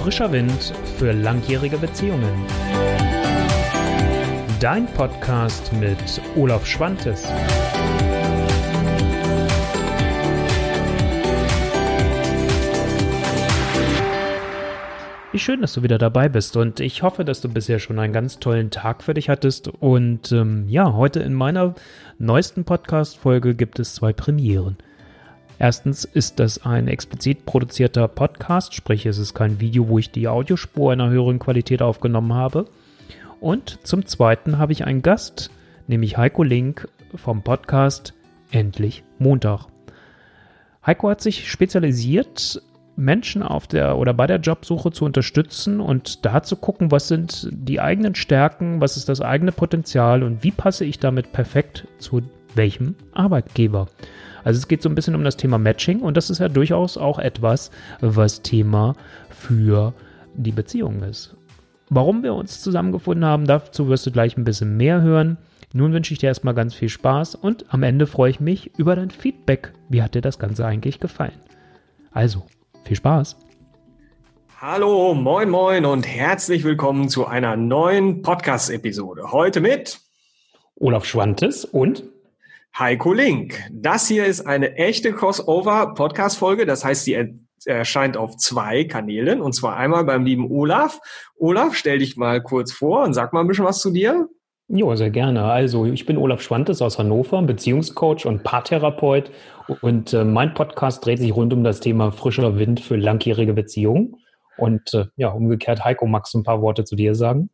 Frischer Wind für langjährige Beziehungen. Dein Podcast mit Olaf Schwantes. Wie schön, dass du wieder dabei bist und ich hoffe, dass du bisher schon einen ganz tollen Tag für dich hattest. Und ähm, ja, heute in meiner neuesten Podcast-Folge gibt es zwei Premieren. Erstens ist das ein explizit produzierter Podcast, sprich es ist kein Video, wo ich die Audiospur in einer höheren Qualität aufgenommen habe. Und zum Zweiten habe ich einen Gast, nämlich Heiko Link vom Podcast Endlich Montag. Heiko hat sich spezialisiert Menschen auf der oder bei der Jobsuche zu unterstützen und da zu gucken, was sind die eigenen Stärken, was ist das eigene Potenzial und wie passe ich damit perfekt zu welchem Arbeitgeber. Also es geht so ein bisschen um das Thema Matching und das ist ja durchaus auch etwas, was Thema für die Beziehung ist. Warum wir uns zusammengefunden haben, dazu wirst du gleich ein bisschen mehr hören. Nun wünsche ich dir erstmal ganz viel Spaß und am Ende freue ich mich über dein Feedback. Wie hat dir das Ganze eigentlich gefallen? Also, viel Spaß. Hallo, moin, moin und herzlich willkommen zu einer neuen Podcast-Episode. Heute mit Olaf Schwantes und Heiko Link. Das hier ist eine echte Crossover-Podcast-Folge. Das heißt, sie erscheint auf zwei Kanälen und zwar einmal beim lieben Olaf. Olaf, stell dich mal kurz vor und sag mal ein bisschen was zu dir. Ja, sehr gerne. Also ich bin Olaf Schwantes aus Hannover, Beziehungscoach und Paartherapeut und äh, mein Podcast dreht sich rund um das Thema frischer Wind für langjährige Beziehungen. Und äh, ja, umgekehrt, Heiko, magst du ein paar Worte zu dir sagen?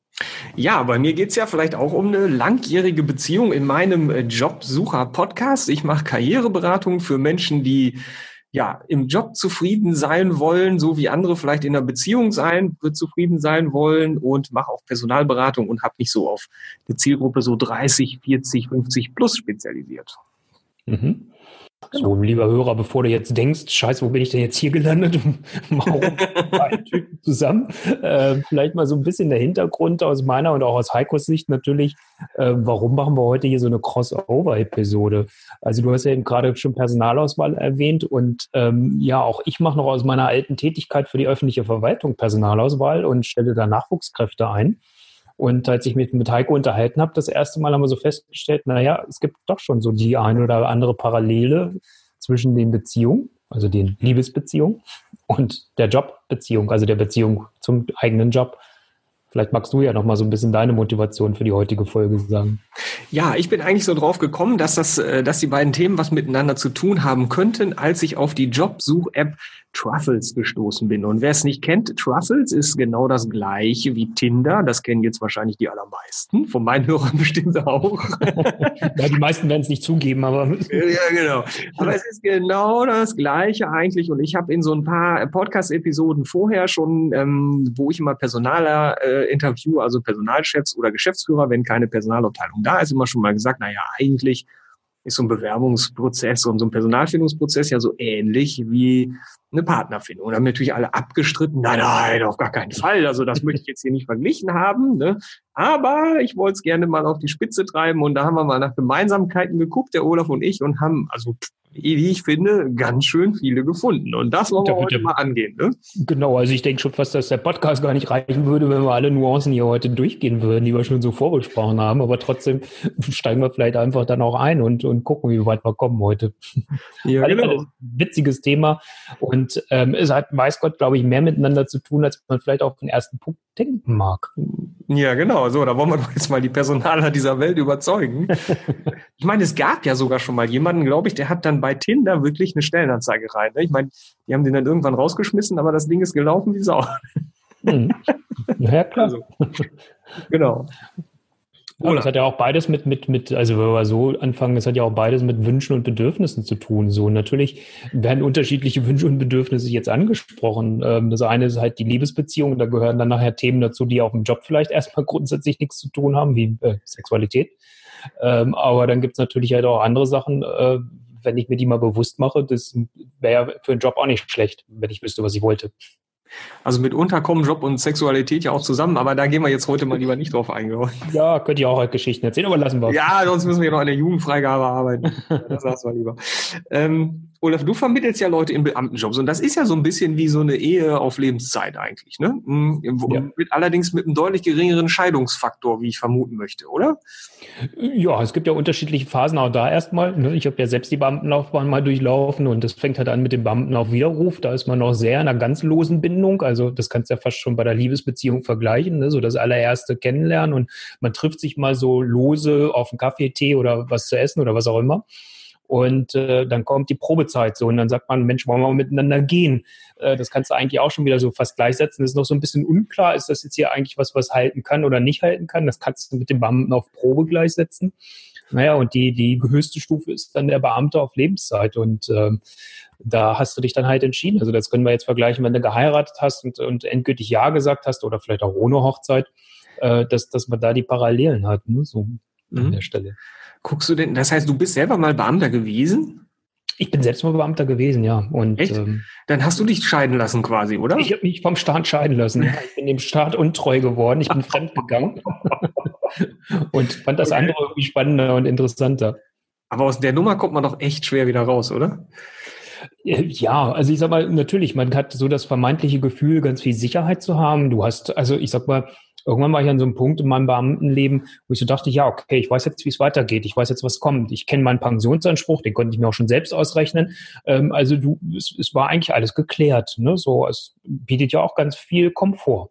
Ja, bei mir geht's ja vielleicht auch um eine langjährige Beziehung in meinem äh, Jobsucher-Podcast. Ich mache Karriereberatung für Menschen, die ja, im Job zufrieden sein wollen, so wie andere vielleicht in einer Beziehung sein, zufrieden sein wollen und mache auch Personalberatung und habe mich so auf eine Zielgruppe so 30, 40, 50 plus spezialisiert. Mhm. So, lieber Hörer, bevor du jetzt denkst, scheiße, wo bin ich denn jetzt hier gelandet? Warum beide Typen zusammen? Äh, vielleicht mal so ein bisschen der Hintergrund aus meiner und auch aus Heikos Sicht natürlich. Äh, warum machen wir heute hier so eine Crossover-Episode? Also du hast ja eben gerade schon Personalauswahl erwähnt und ähm, ja, auch ich mache noch aus meiner alten Tätigkeit für die öffentliche Verwaltung Personalauswahl und stelle da Nachwuchskräfte ein. Und als ich mich mit Heiko unterhalten habe, das erste Mal haben wir so festgestellt, naja, es gibt doch schon so die eine oder andere Parallele zwischen den Beziehungen, also den Liebesbeziehungen und der Jobbeziehung, also der Beziehung zum eigenen Job. Vielleicht magst du ja noch mal so ein bisschen deine Motivation für die heutige Folge sagen. Ja, ich bin eigentlich so drauf gekommen, dass das, äh, dass die beiden Themen was miteinander zu tun haben könnten, als ich auf die Jobsuch-App Truffles gestoßen bin. Und wer es nicht kennt, Truffles ist genau das gleiche wie Tinder. Das kennen jetzt wahrscheinlich die allermeisten, von meinen Hörern bestimmt auch. ja, die meisten werden es nicht zugeben, aber. ja, genau. Aber es ist genau das gleiche eigentlich. Und ich habe in so ein paar Podcast-Episoden vorher schon, ähm, wo ich immer Personaler äh, interview, also Personalchefs oder Geschäftsführer, wenn keine Personalabteilung da ist, immer schon mal gesagt, naja, eigentlich ist so ein Bewerbungsprozess und so ein Personalfindungsprozess ja so ähnlich wie eine Partnerfindung. Und haben natürlich alle abgestritten, nein, nein, auf gar keinen Fall. Also das möchte ich jetzt hier nicht verglichen haben. Ne? Aber ich wollte es gerne mal auf die Spitze treiben und da haben wir mal nach Gemeinsamkeiten geguckt, der Olaf und ich, und haben, also wie ich finde, ganz schön viele gefunden. Und das wollen wir heute mal angehen. Ne? Genau, also ich denke schon fast, dass der Podcast gar nicht reichen würde, wenn wir alle Nuancen hier heute durchgehen würden, die wir schon so vorbesprochen haben. Aber trotzdem steigen wir vielleicht einfach dann auch ein und, und gucken, wie weit wir kommen heute. Ja, also genau. Ein witziges Thema. Und ähm, es hat, weiß Gott, glaube ich, mehr miteinander zu tun, als man vielleicht auf den ersten Punkt denken mag. Ja, genau. So, da wollen wir doch jetzt mal die Personaler dieser Welt überzeugen. ich meine, es gab ja sogar schon mal jemanden, glaube ich, der hat dann bei Tinder wirklich eine Stellenanzeige rein. Ne? Ich meine, die haben den dann irgendwann rausgeschmissen, aber das Ding ist gelaufen wie Sau. Mhm. Ja, klar. Also, genau. Ja, das hat ja auch beides mit, mit, mit, also wenn wir so anfangen, das hat ja auch beides mit Wünschen und Bedürfnissen zu tun. So, natürlich werden unterschiedliche Wünsche und Bedürfnisse jetzt angesprochen. Ähm, das eine ist halt die Liebesbeziehung, da gehören dann nachher Themen dazu, die auch im Job vielleicht erstmal grundsätzlich nichts zu tun haben, wie äh, Sexualität. Ähm, aber dann gibt es natürlich halt auch andere Sachen, äh, wenn ich mir die mal bewusst mache, das wäre ja für einen Job auch nicht schlecht, wenn ich wüsste, was ich wollte. Also mitunter kommen Job und Sexualität ja auch zusammen, aber da gehen wir jetzt heute mal lieber nicht drauf eingehen. Ja, könnt ihr auch heute Geschichten erzählen, aber lassen wir. Ja, sonst müssen wir noch an der Jugendfreigabe arbeiten. Das lassen wir lieber. Ähm, Olaf, du vermittelst ja Leute in Beamtenjobs und das ist ja so ein bisschen wie so eine Ehe auf Lebenszeit eigentlich, ne? Hm, ja. Mit, allerdings mit einem deutlich geringeren Scheidungsfaktor, wie ich vermuten möchte, oder? Ja, es gibt ja unterschiedliche Phasen auch da erstmal. Ne? Ich habe ja selbst die Beamtenlaufbahn mal durchlaufen und das fängt halt an mit dem Beamtenaufwiderruf. Da ist man noch sehr in einer ganz losen Bindung. Also das kannst du ja fast schon bei der Liebesbeziehung vergleichen, ne? so das allererste Kennenlernen und man trifft sich mal so lose auf einen Kaffee, Tee oder was zu essen oder was auch immer. Und äh, dann kommt die Probezeit so und dann sagt man, Mensch, wollen wir mal miteinander gehen? Äh, das kannst du eigentlich auch schon wieder so fast gleichsetzen. Das ist noch so ein bisschen unklar, ist das jetzt hier eigentlich was, was halten kann oder nicht halten kann? Das kannst du mit dem Beamten auf Probe gleichsetzen. Naja, und die, die höchste Stufe ist dann der Beamte auf Lebenszeit. Und ähm, da hast du dich dann halt entschieden. Also das können wir jetzt vergleichen, wenn du geheiratet hast und, und endgültig Ja gesagt hast oder vielleicht auch ohne Hochzeit, äh, dass, dass man da die Parallelen hat, ne? so mhm. an der Stelle. Guckst du denn, das heißt, du bist selber mal Beamter gewesen? Ich bin selbst mal Beamter gewesen, ja. Und, Echt? Ähm, Dann hast du dich scheiden lassen quasi, oder? Ich habe mich vom Staat scheiden lassen. Ja. Ich bin dem Staat untreu geworden. Ich bin fremdgegangen und fand das okay. andere irgendwie spannender und interessanter. Aber aus der Nummer kommt man doch echt schwer wieder raus, oder? Äh, ja, also ich sag mal, natürlich, man hat so das vermeintliche Gefühl, ganz viel Sicherheit zu haben. Du hast, also ich sag mal, irgendwann war ich an so einem Punkt in meinem Beamtenleben, wo ich so dachte, ja, okay, ich weiß jetzt, wie es weitergeht, ich weiß jetzt, was kommt. Ich kenne meinen Pensionsanspruch, den konnte ich mir auch schon selbst ausrechnen. Ähm, also du, es, es war eigentlich alles geklärt. Ne? So, es bietet ja auch ganz viel Komfort.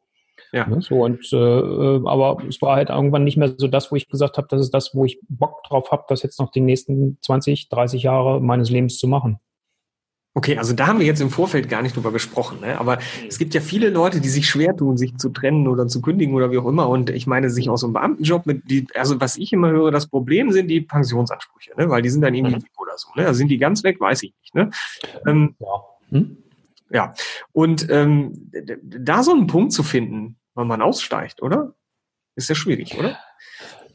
Ja. Ne? So, und äh, äh aber es war halt irgendwann nicht mehr so das, wo ich gesagt habe, das ist das, wo ich Bock drauf habe, das jetzt noch die nächsten 20, 30 Jahre meines Lebens zu machen. Okay, also da haben wir jetzt im Vorfeld gar nicht drüber gesprochen, ne? aber es gibt ja viele Leute, die sich schwer tun, sich zu trennen oder zu kündigen oder wie auch immer. Und ich meine, sich aus so einem Beamtenjob mit, die, also was ich immer höre, das Problem sind die Pensionsansprüche, ne? weil die sind dann irgendwie mhm. weg oder so. Ne? Also sind die ganz weg, weiß ich nicht. Ne? Ähm, ja. Hm? ja. Und ähm, da so einen Punkt zu finden, wann man aussteigt, oder? Ist ja schwierig, oder?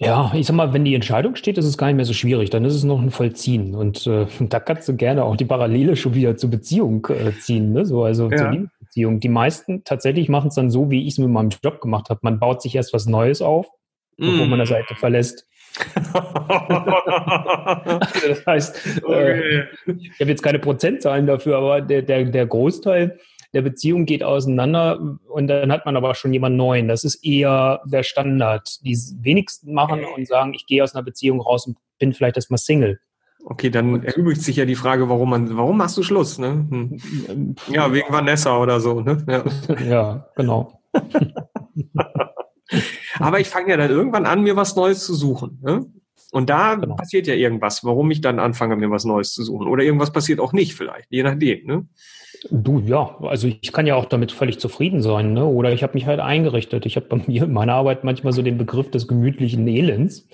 Ja, ich sag mal, wenn die Entscheidung steht, ist es gar nicht mehr so schwierig. Dann ist es noch ein Vollziehen. Und äh, da kannst du gerne auch die Parallele schon wieder zur Beziehung äh, ziehen, ne? So, also ja. zur Liebesbeziehung. Die meisten tatsächlich machen es dann so, wie ich es mit meinem Job gemacht habe. Man baut sich erst was Neues auf, mm. bevor man eine Seite verlässt. das heißt, okay. äh, ich habe jetzt keine Prozentzahlen dafür, aber der, der, der Großteil der Beziehung geht auseinander und dann hat man aber schon jemand Neuen. Das ist eher der Standard. Die wenigsten machen und sagen, ich gehe aus einer Beziehung raus und bin vielleicht erstmal Single. Okay, dann erübrigt sich ja die Frage, warum man, warum machst du Schluss? Ne? Hm. Ja, wegen Vanessa oder so. Ne? Ja. ja, genau. Aber ich fange ja dann irgendwann an, mir was Neues zu suchen. Ne? Und da genau. passiert ja irgendwas, warum ich dann anfange, mir was Neues zu suchen. Oder irgendwas passiert auch nicht vielleicht, je nachdem. Ne? Du, ja, also ich kann ja auch damit völlig zufrieden sein, ne? Oder ich habe mich halt eingerichtet. Ich habe bei mir in meiner Arbeit manchmal so den Begriff des gemütlichen Elends.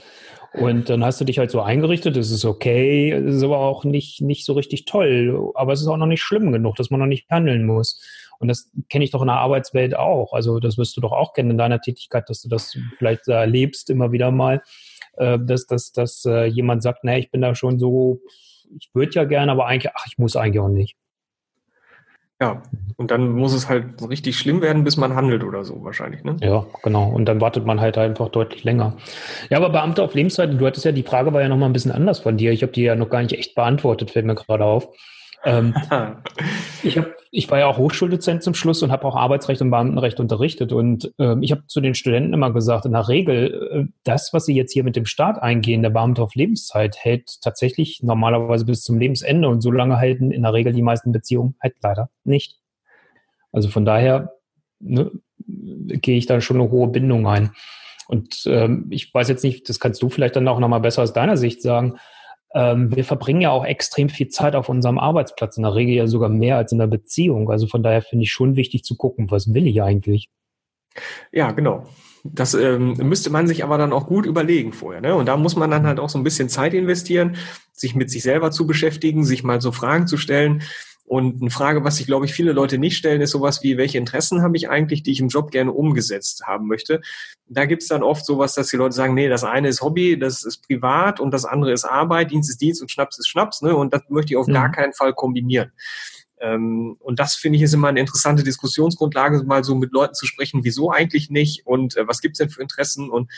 Und dann hast du dich halt so eingerichtet, es ist okay, es ist aber auch nicht, nicht so richtig toll. Aber es ist auch noch nicht schlimm genug, dass man noch nicht handeln muss. Und das kenne ich doch in der Arbeitswelt auch. Also das wirst du doch auch kennen in deiner Tätigkeit, dass du das vielleicht erlebst immer wieder mal, äh, dass, dass, dass äh, jemand sagt, naja, ich bin da schon so, ich würde ja gerne, aber eigentlich, ach, ich muss eigentlich auch nicht. Ja, und dann muss es halt richtig schlimm werden, bis man handelt oder so wahrscheinlich, ne? Ja, genau. Und dann wartet man halt einfach deutlich länger. Ja, aber Beamter auf Lebenszeit, du hattest ja, die Frage war ja nochmal ein bisschen anders von dir. Ich habe die ja noch gar nicht echt beantwortet, fällt mir gerade auf. Ähm, ich, hab, ich war ja auch Hochschuldozent zum Schluss und habe auch Arbeitsrecht und Beamtenrecht unterrichtet. Und ähm, ich habe zu den Studenten immer gesagt, in der Regel, äh, das, was sie jetzt hier mit dem Staat eingehen, der Beamte auf Lebenszeit, hält tatsächlich normalerweise bis zum Lebensende. Und so lange halten in der Regel die meisten Beziehungen halt leider nicht. Also von daher ne, gehe ich da schon eine hohe Bindung ein. Und ähm, ich weiß jetzt nicht, das kannst du vielleicht dann auch nochmal besser aus deiner Sicht sagen, ähm, wir verbringen ja auch extrem viel Zeit auf unserem Arbeitsplatz, in der Regel ja sogar mehr als in der Beziehung. Also von daher finde ich schon wichtig zu gucken, was will ich eigentlich? Ja, genau. Das ähm, müsste man sich aber dann auch gut überlegen vorher. Ne? Und da muss man dann halt auch so ein bisschen Zeit investieren, sich mit sich selber zu beschäftigen, sich mal so Fragen zu stellen. Und eine Frage, was sich, glaube ich, viele Leute nicht stellen, ist sowas wie, welche Interessen habe ich eigentlich, die ich im Job gerne umgesetzt haben möchte. Da gibt's dann oft sowas, dass die Leute sagen, nee, das eine ist Hobby, das ist privat und das andere ist Arbeit, Dienst ist Dienst und Schnaps ist Schnaps, ne? Und das möchte ich auf mhm. gar keinen Fall kombinieren. Ähm, und das finde ich ist immer eine interessante Diskussionsgrundlage, mal so mit Leuten zu sprechen, wieso eigentlich nicht und äh, was gibt's denn für Interessen und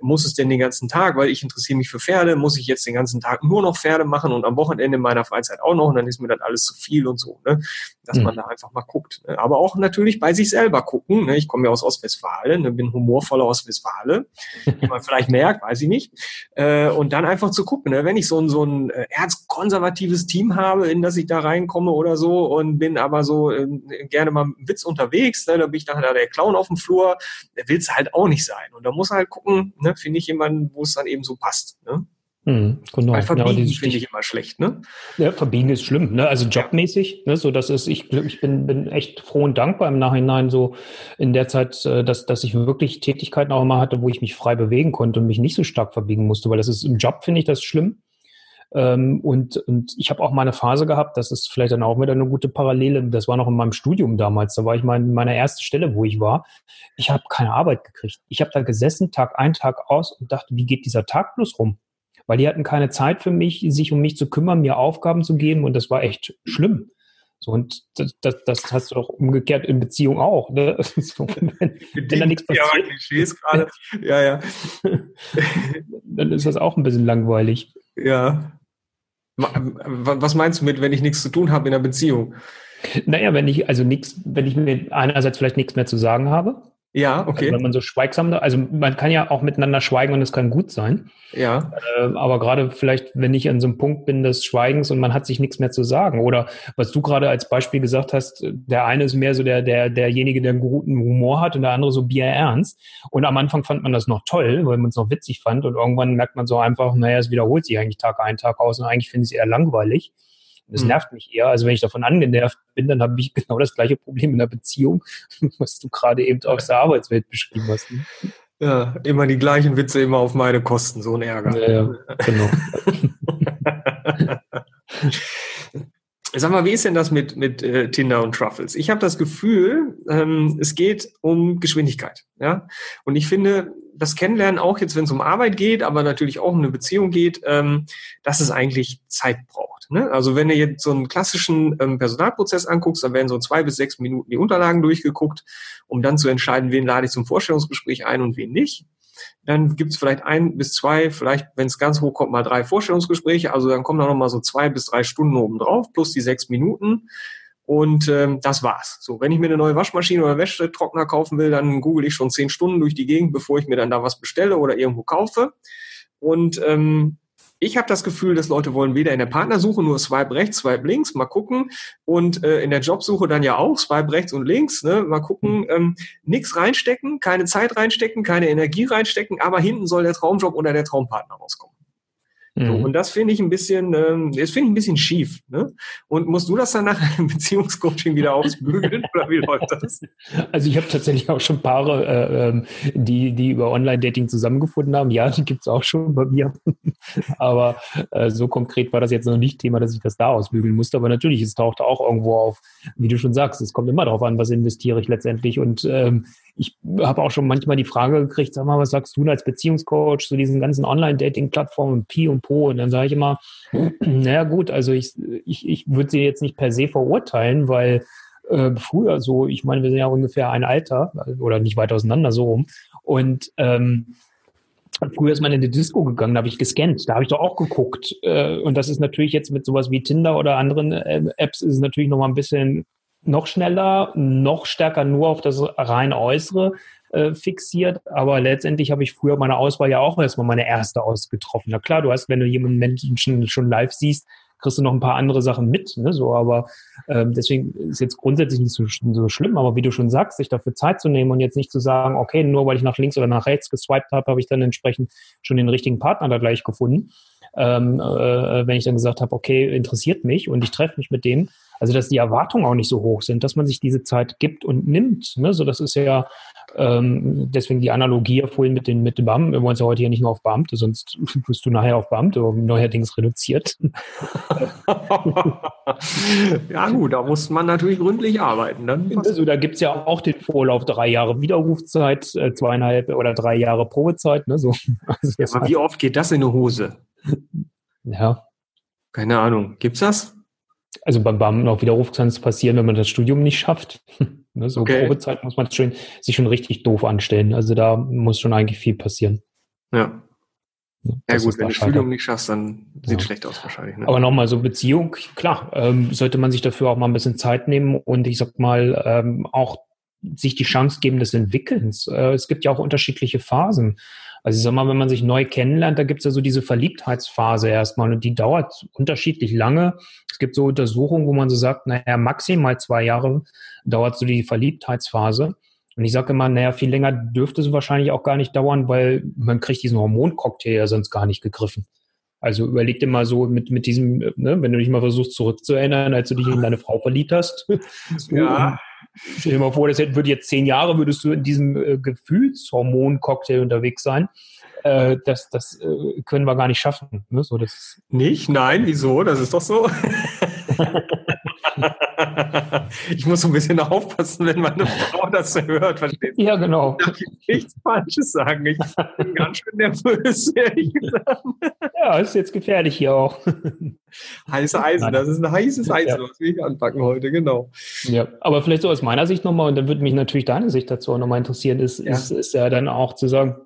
muss es denn den ganzen Tag, weil ich interessiere mich für Pferde, muss ich jetzt den ganzen Tag nur noch Pferde machen und am Wochenende in meiner Freizeit auch noch und dann ist mir das alles zu viel und so, ne? dass mhm. man da einfach mal guckt. Ne? Aber auch natürlich bei sich selber gucken. Ne? Ich komme ja aus Ostwestfalen, ne? bin humorvoller Ostwestfale, wie man vielleicht merkt, weiß ich nicht. Äh, und dann einfach zu gucken, ne? wenn ich so ein, so ein äh, erzkonservatives Team habe, in das ich da reinkomme oder so und bin aber so äh, gerne mal mit Witz unterwegs, ne? da bin ich dann da der Clown auf dem Flur, der will es halt auch nicht sein. Und da muss halt gucken, ne? finde ich jemanden, wo es dann eben so passt. Ne? Hm, genau. Weil verbiegen ja, finde ich immer schlecht, ne? Ja, verbiegen ist schlimm, ne? Also jobmäßig, ne? So, das ist, ich, ich bin, bin echt froh und dankbar im Nachhinein so in der Zeit, äh, dass, dass ich wirklich Tätigkeiten auch immer hatte, wo ich mich frei bewegen konnte und mich nicht so stark verbiegen musste, weil das ist im Job finde ich das schlimm. Ähm, und, und ich habe auch mal eine Phase gehabt, das ist vielleicht dann auch wieder eine gute Parallele, das war noch in meinem Studium damals, da war ich mal in meiner ersten Stelle, wo ich war. Ich habe keine Arbeit gekriegt. Ich habe da gesessen, Tag ein, Tag aus und dachte, wie geht dieser Tag bloß rum? Weil die hatten keine Zeit für mich, sich um mich zu kümmern, mir Aufgaben zu geben und das war echt schlimm. So, und das, das, das hast du doch umgekehrt in Beziehung auch. Ne? So, wenn, wenn da nichts passiert, ja, ja, ja. dann ist das auch ein bisschen langweilig. Ja. Was meinst du mit, wenn ich nichts zu tun habe in einer Beziehung? Naja, wenn ich also nichts, wenn ich mir einerseits vielleicht nichts mehr zu sagen habe, ja, okay. Also wenn man so schweigsam, also man kann ja auch miteinander schweigen und es kann gut sein. Ja. Äh, aber gerade vielleicht, wenn ich an so einem Punkt bin des Schweigens und man hat sich nichts mehr zu sagen. Oder was du gerade als Beispiel gesagt hast, der eine ist mehr so der, der, derjenige, der einen guten Humor hat und der andere so bierernst. Und am Anfang fand man das noch toll, weil man es noch witzig fand. Und irgendwann merkt man so einfach, naja, es wiederholt sich eigentlich Tag ein, Tag aus und eigentlich finde ich es eher langweilig. Das mhm. nervt mich eher. Also wenn ich davon angenervt bin, dann habe ich genau das gleiche Problem in der Beziehung, was du gerade eben aus der Arbeitswelt beschrieben hast. Ne? Ja, immer die gleichen Witze, immer auf meine Kosten, so ein Ärger. Ja, ja genau. Sag mal, wie ist denn das mit, mit äh, Tinder und Truffles? Ich habe das Gefühl, ähm, es geht um Geschwindigkeit. Ja? Und ich finde, das Kennenlernen auch jetzt, wenn es um Arbeit geht, aber natürlich auch um eine Beziehung geht, ähm, dass es eigentlich Zeit braucht. Ne? Also wenn du jetzt so einen klassischen ähm, Personalprozess anguckst, dann werden so zwei bis sechs Minuten die Unterlagen durchgeguckt, um dann zu entscheiden, wen lade ich zum Vorstellungsgespräch ein und wen nicht. Dann gibt es vielleicht ein bis zwei, vielleicht, wenn es ganz hoch kommt, mal drei Vorstellungsgespräche. Also dann kommen da noch mal so zwei bis drei Stunden oben drauf, plus die sechs Minuten. Und ähm, das war's. So, wenn ich mir eine neue Waschmaschine oder Wäschetrockner kaufen will, dann google ich schon zehn Stunden durch die Gegend, bevor ich mir dann da was bestelle oder irgendwo kaufe. Und ähm, ich habe das Gefühl, dass Leute wollen weder in der Partnersuche nur Swipe rechts, Swipe links, mal gucken. Und äh, in der Jobsuche dann ja auch Swipe rechts und links, ne? mal gucken. Mhm. Ähm, nichts reinstecken, keine Zeit reinstecken, keine Energie reinstecken, aber hinten soll der Traumjob oder der Traumpartner rauskommen. Mhm. So, und das finde ich ein bisschen, ähm, das finde ich ein bisschen schief. Ne? Und musst du das dann nach einem Beziehungscoaching wieder ausbügeln oder wie läuft das? Also ich habe tatsächlich auch schon Paare, äh, ähm, die, die über Online-Dating zusammengefunden haben. Ja, die gibt es auch schon bei mir. Aber äh, so konkret war das jetzt noch nicht Thema, dass ich das da ausbügeln musste. Aber natürlich, es taucht auch irgendwo auf, wie du schon sagst, es kommt immer darauf an, was investiere ich letztendlich. Und ähm, ich habe auch schon manchmal die Frage gekriegt, sag mal, was sagst du als Beziehungscoach zu diesen ganzen Online-Dating-Plattformen, Pi und Po? Und dann sage ich immer, naja gut, also ich, ich, ich würde sie jetzt nicht per se verurteilen, weil äh, früher so, ich meine, wir sind ja ungefähr ein Alter oder nicht weit auseinander so rum. Und ähm, Früher ist man in die Disco gegangen, da habe ich gescannt, da habe ich doch auch geguckt. Äh, und das ist natürlich jetzt mit sowas wie Tinder oder anderen äh, Apps ist es natürlich noch mal ein bisschen noch schneller, noch stärker nur auf das rein Äußere äh, fixiert. Aber letztendlich habe ich früher meine Auswahl ja auch erstmal meine erste ausgetroffen. Na klar, du hast, wenn du jemanden Menschen schon, live siehst, kriegst du noch ein paar andere Sachen mit. Ne? So, aber ähm, deswegen ist jetzt grundsätzlich nicht so, so schlimm. Aber wie du schon sagst, sich dafür Zeit zu nehmen und jetzt nicht zu sagen, okay, nur weil ich nach links oder nach rechts geswiped habe, habe ich dann entsprechend schon den richtigen Partner da gleich gefunden. Ähm, äh, wenn ich dann gesagt habe, okay, interessiert mich und ich treffe mich mit dem, also dass die Erwartungen auch nicht so hoch sind, dass man sich diese Zeit gibt und nimmt. Ne? So, das ist ja ähm, deswegen die Analogie vorhin mit den, mit den Beamten. Wir wollen es ja heute hier nicht nur auf Beamte, sonst wirst du nachher auf Beamte neuerdings reduziert. ja gut, da muss man natürlich gründlich arbeiten. Dann also, da gibt es ja auch den Vorlauf drei Jahre Widerrufzeit, äh, zweieinhalb oder drei Jahre Probezeit. Ne? So, also ja, aber wie oft geht das in eine Hose? Ja. Keine Ahnung. Gibt's das? Also beim Beamten auch Widerruf kann es passieren, wenn man das Studium nicht schafft. ne, so Okay. Probezeit muss man schon, sich schon richtig doof anstellen. Also da muss schon eigentlich viel passieren. Ja. Ja dass gut, wenn du. Studium nicht schaffst, dann sieht Ja. schlecht aus wahrscheinlich. Ne? Aber nochmal so Beziehung, klar, ähm, sollte man sich dafür auch mal ein bisschen Zeit nehmen und ich sag mal ähm, auch sich die Chance geben des Entwickelns. Äh, es gibt ja auch unterschiedliche Phasen. Also ich sag mal, wenn man sich neu kennenlernt, da gibt es ja so diese Verliebtheitsphase erstmal und die dauert unterschiedlich lange. Es gibt so Untersuchungen, wo man so sagt, naja, maximal zwei Jahre dauert so die Verliebtheitsphase. Und ich sage immer, naja, viel länger dürfte es wahrscheinlich auch gar nicht dauern, weil man kriegt diesen Hormoncocktail ja sonst gar nicht gegriffen. Also überleg dir mal so mit, mit diesem, ne, wenn du dich mal versuchst zurückzuerinnern, als du dich in deine Frau verliebt hast. So, Ja. Stell dir mal vor, das hätte- würde jetzt zehn Jahre, würdest du in diesem äh, Gefühlshormon-Cocktail unterwegs sein. Äh, das das äh, können wir gar nicht schaffen. Ne? So, das, Nicht? Nein, wieso? Das ist doch so. ich muss so ein bisschen aufpassen, wenn meine Frau das hört, verstehst ja, genau. Ich darf nichts Falsches sagen. Ich bin ganz schön nervös, ehrlich gesagt. Ja, ist jetzt gefährlich hier auch. Heiße Eisen, das ist ein heißes Eisen, Ja. was wir hier anpacken heute, genau. Ja, aber vielleicht so aus meiner Sicht nochmal, und dann würde mich natürlich deine Sicht dazu auch nochmal interessieren, ist, Ja. ist, ist ja dann auch zu sagen,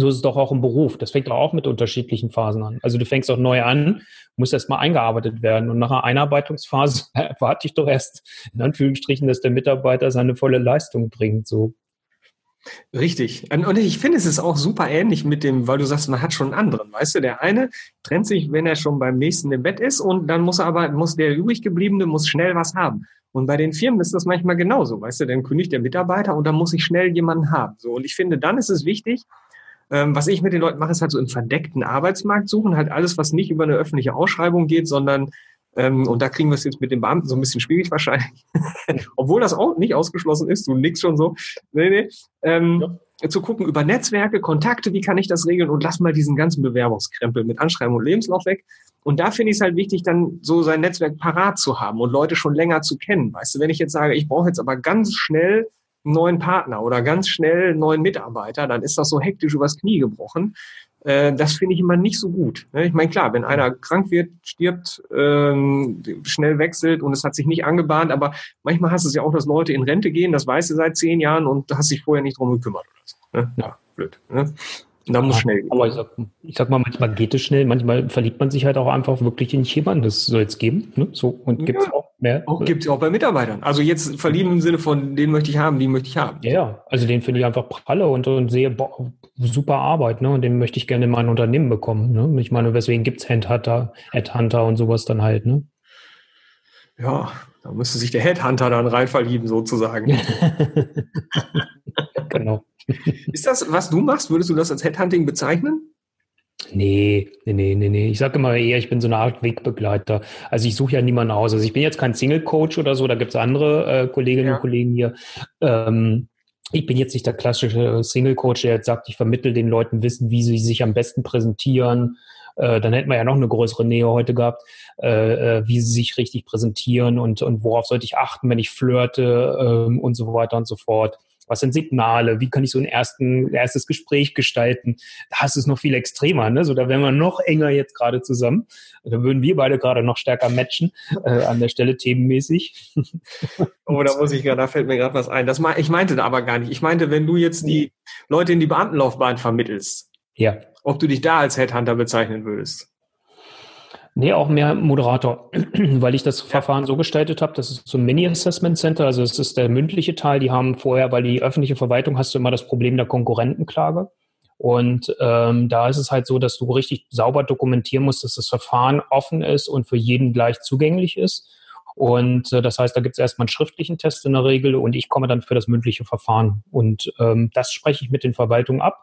so ist es doch auch im Beruf. Das fängt doch auch mit unterschiedlichen Phasen an. Also du fängst auch neu an, musst erstmal eingearbeitet werden. Und nach einer Einarbeitungsphase erwarte ich doch erst, in Anführungsstrichen, dass der Mitarbeiter seine volle Leistung bringt. So. Richtig. Und ich finde, es ist auch super ähnlich mit dem, weil du sagst, man hat schon einen anderen. Weißt du, der eine trennt sich, wenn er schon beim nächsten im Bett ist und dann muss er aber, muss der übrig gebliebene, muss schnell was haben. Und bei den Firmen ist das manchmal genauso, weißt du, dann kündigt der Mitarbeiter und dann muss ich schnell jemanden haben. So. Und ich finde, dann ist es wichtig, ähm, was ich mit den Leuten mache, ist halt so im verdeckten Arbeitsmarkt suchen, halt alles, was nicht über eine öffentliche Ausschreibung geht, sondern ähm, und da kriegen wir es jetzt mit den Beamten so ein bisschen schwierig wahrscheinlich. Obwohl das auch nicht ausgeschlossen ist, du nix schon so. Nee, nee. Ähm, Zu gucken über Netzwerke, Kontakte, wie kann ich das regeln und lass mal diesen ganzen Bewerbungskrempel mit Anschreiben und Lebenslauf weg. Und da finde ich es halt wichtig, dann so sein Netzwerk parat zu haben und Leute schon länger zu kennen. Weißt du, wenn ich jetzt sage, ich brauche jetzt aber ganz schnell einen neuen Partner oder ganz schnell einen neuen Mitarbeiter, dann ist das so hektisch übers Knie gebrochen. Äh, das finde ich immer nicht so gut. ne? Ich meine, klar, wenn einer krank wird, stirbt, ähm, schnell wechselt und es hat sich nicht angebahnt, aber manchmal hast du es ja auch, dass Leute in Rente gehen, das weißt du seit zehn Jahren und hast dich vorher nicht drum gekümmert oder so. Ne? Ja, blöd. Ne? Da muss schnell gehen. Aber ich sag, ich sag mal, manchmal geht es schnell, manchmal verliebt man sich halt auch einfach wirklich in jemanden. Das soll es geben. Ne? So, und gibt es auch mehr. Auch gibt es auch bei Mitarbeitern. Also jetzt verlieben im Sinne von, den möchte ich haben, die möchte ich haben. Ja, ja, also den finde ich einfach pralle und, und sehe, boah, super Arbeit, ne? Und den möchte ich gerne in mein Unternehmen bekommen. Ne? Ich meine, weswegen gibt's Handhunter, Headhunter und sowas dann halt, ne? Ja, da müsste sich der Headhunter dann rein verlieben, sozusagen. genau. Ist das, was du machst, würdest du das als Headhunting bezeichnen? Nee, nee, nee, nee, nee. Ich sage immer eher, ich bin so eine Art Wegbegleiter. Also ich suche ja niemanden aus. Also ich bin jetzt kein Single-Coach oder so, da gibt's andere äh, Kolleginnen Ja. und Kollegen hier. Ähm, ich bin jetzt nicht der klassische Single-Coach, der jetzt sagt, ich vermittle den Leuten Wissen, wie sie sich am besten präsentieren. Äh, dann hätten wir ja noch eine größere Nähe heute gehabt, äh, äh, wie sie sich richtig präsentieren und, und worauf sollte ich achten, wenn ich flirte ähm, und so weiter und so fort. Was sind Signale? Wie kann ich so ein ersten, erstes Gespräch gestalten? Da ist es noch viel extremer, ne? So, da wären wir noch enger jetzt gerade zusammen. Da würden wir beide gerade noch stärker matchen, äh, an der Stelle themenmäßig. Oh, da muss ich gerade, da fällt mir gerade was ein. Das mei- ich meinte da aber gar nicht. Ich meinte, wenn du jetzt die Leute in die Beamtenlaufbahn vermittelst, Ja. ob du dich da als Headhunter bezeichnen würdest. Nee, auch mehr Moderator, weil ich das Verfahren so gestaltet habe, das ist so ein Mini-Assessment Center, also es ist der mündliche Teil, die haben vorher, weil die öffentliche Verwaltung hast du immer das Problem der Konkurrentenklage. Und ähm, da ist es halt so, dass du richtig sauber dokumentieren musst, dass das Verfahren offen ist und für jeden gleich zugänglich ist. Und äh, das heißt, da gibt es erstmal einen schriftlichen Test in der Regel und ich komme dann für das mündliche Verfahren. Und ähm, das spreche ich mit den Verwaltungen ab.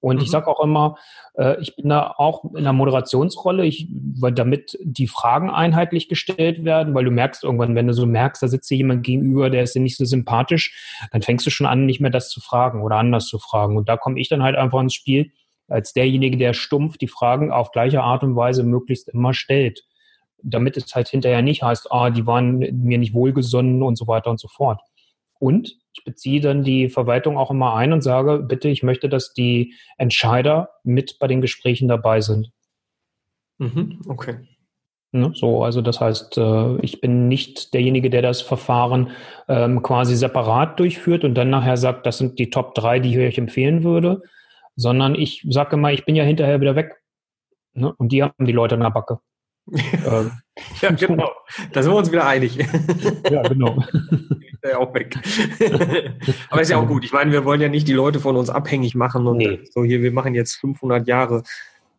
Und ich Mhm. sage auch immer, äh, ich bin da auch in einer Moderationsrolle, ich, weil damit die Fragen einheitlich gestellt werden, weil du merkst irgendwann, wenn du so merkst, da sitzt dir jemand gegenüber, der ist dir nicht so sympathisch, dann fängst du schon an, nicht mehr das zu fragen oder anders zu fragen. Und da komme ich dann halt einfach ins Spiel, als derjenige, der stumpf die Fragen auf gleiche Art und Weise möglichst immer stellt. Damit es halt hinterher nicht heißt, ah, die waren mir nicht wohlgesonnen und so weiter und so fort. Und ich beziehe dann die Verwaltung auch immer ein und sage, bitte, ich möchte, dass die Entscheider mit bei den Gesprächen dabei sind. Mhm, okay. Ne? So, also das heißt, äh, ich bin nicht derjenige, der das Verfahren ähm, quasi separat durchführt und dann nachher sagt, das sind die Top 3, die ich euch empfehlen würde, sondern ich sage mal, ich bin ja hinterher wieder weg. Ne? Und die haben die Leute in der Backe. Ähm, ja, genau. Da sind wir uns wieder einig. ja, genau. ja auch weg. Aber ist ja auch gut. Ich meine, wir wollen ja nicht die Leute von uns abhängig machen und nee. so hier, wir machen jetzt 500 Jahre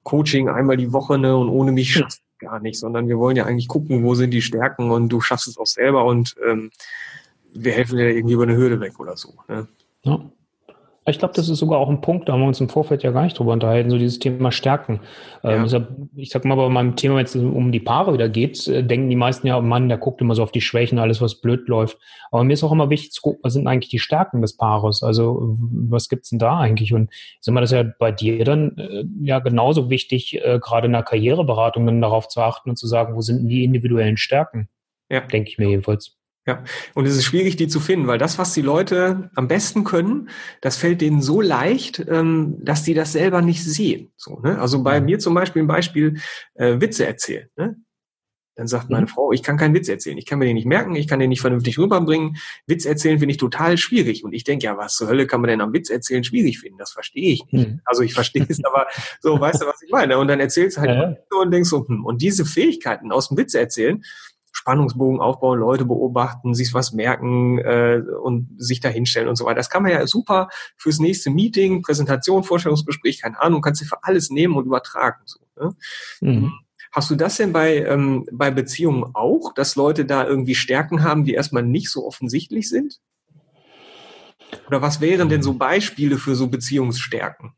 Coaching einmal die Woche ne, und ohne mich schafft gar nicht, sondern wir wollen ja eigentlich gucken, wo sind die Stärken und du schaffst es auch selber und ähm, wir helfen dir irgendwie über eine Hürde weg oder so. Ne? Ja. Ich glaube, das ist sogar auch ein Punkt, da haben wir uns im Vorfeld ja gar nicht drüber unterhalten, so dieses Thema Stärken. Ähm, ja. ich sag mal, bei meinem Thema, wenn es um die Paare wieder geht, äh, denken die meisten ja, oh Mann, der guckt immer so auf die Schwächen, alles, was blöd läuft. Aber mir ist auch immer wichtig zu gucken, was sind eigentlich die Stärken des Paares? Also, was gibt's denn da eigentlich? Und ich sag mal, das ist ja bei dir dann äh, ja genauso wichtig, äh, gerade in der Karriereberatung dann darauf zu achten und zu sagen, wo sind denn die individuellen Stärken? Ja. Denke ich mir jedenfalls. Ja, und es ist schwierig, die zu finden, weil das, was die Leute am besten können, das fällt denen so leicht, ähm, dass die das selber nicht sehen. So, ne? Also bei mir zum Beispiel ein Beispiel äh, Witze erzählen. Ne? Dann sagt meine mhm. Frau, ich kann keinen Witz erzählen. Ich kann mir den nicht merken, ich kann den nicht vernünftig rüberbringen. Witz erzählen finde ich total schwierig. Und ich denke, ja, was zur Hölle kann man denn am Witz erzählen schwierig finden? Das verstehe ich nicht. Mhm. Also ich verstehe es, aber so, weißt du, was ich meine? Und dann erzählst du halt ja. und denkst so, hm, und diese Fähigkeiten aus dem Witz erzählen, Spannungsbogen aufbauen, Leute beobachten, sich was merken äh, und sich da hinstellen und so weiter. Das kann man ja super fürs nächste Meeting, Präsentation, Vorstellungsgespräch, keine Ahnung, kannst du für alles nehmen und übertragen. So, ne? mhm. Hast du das denn bei, ähm, bei Beziehungen auch, dass Leute da irgendwie Stärken haben, die erstmal nicht so offensichtlich sind? Oder was wären denn so Beispiele für so Beziehungsstärken?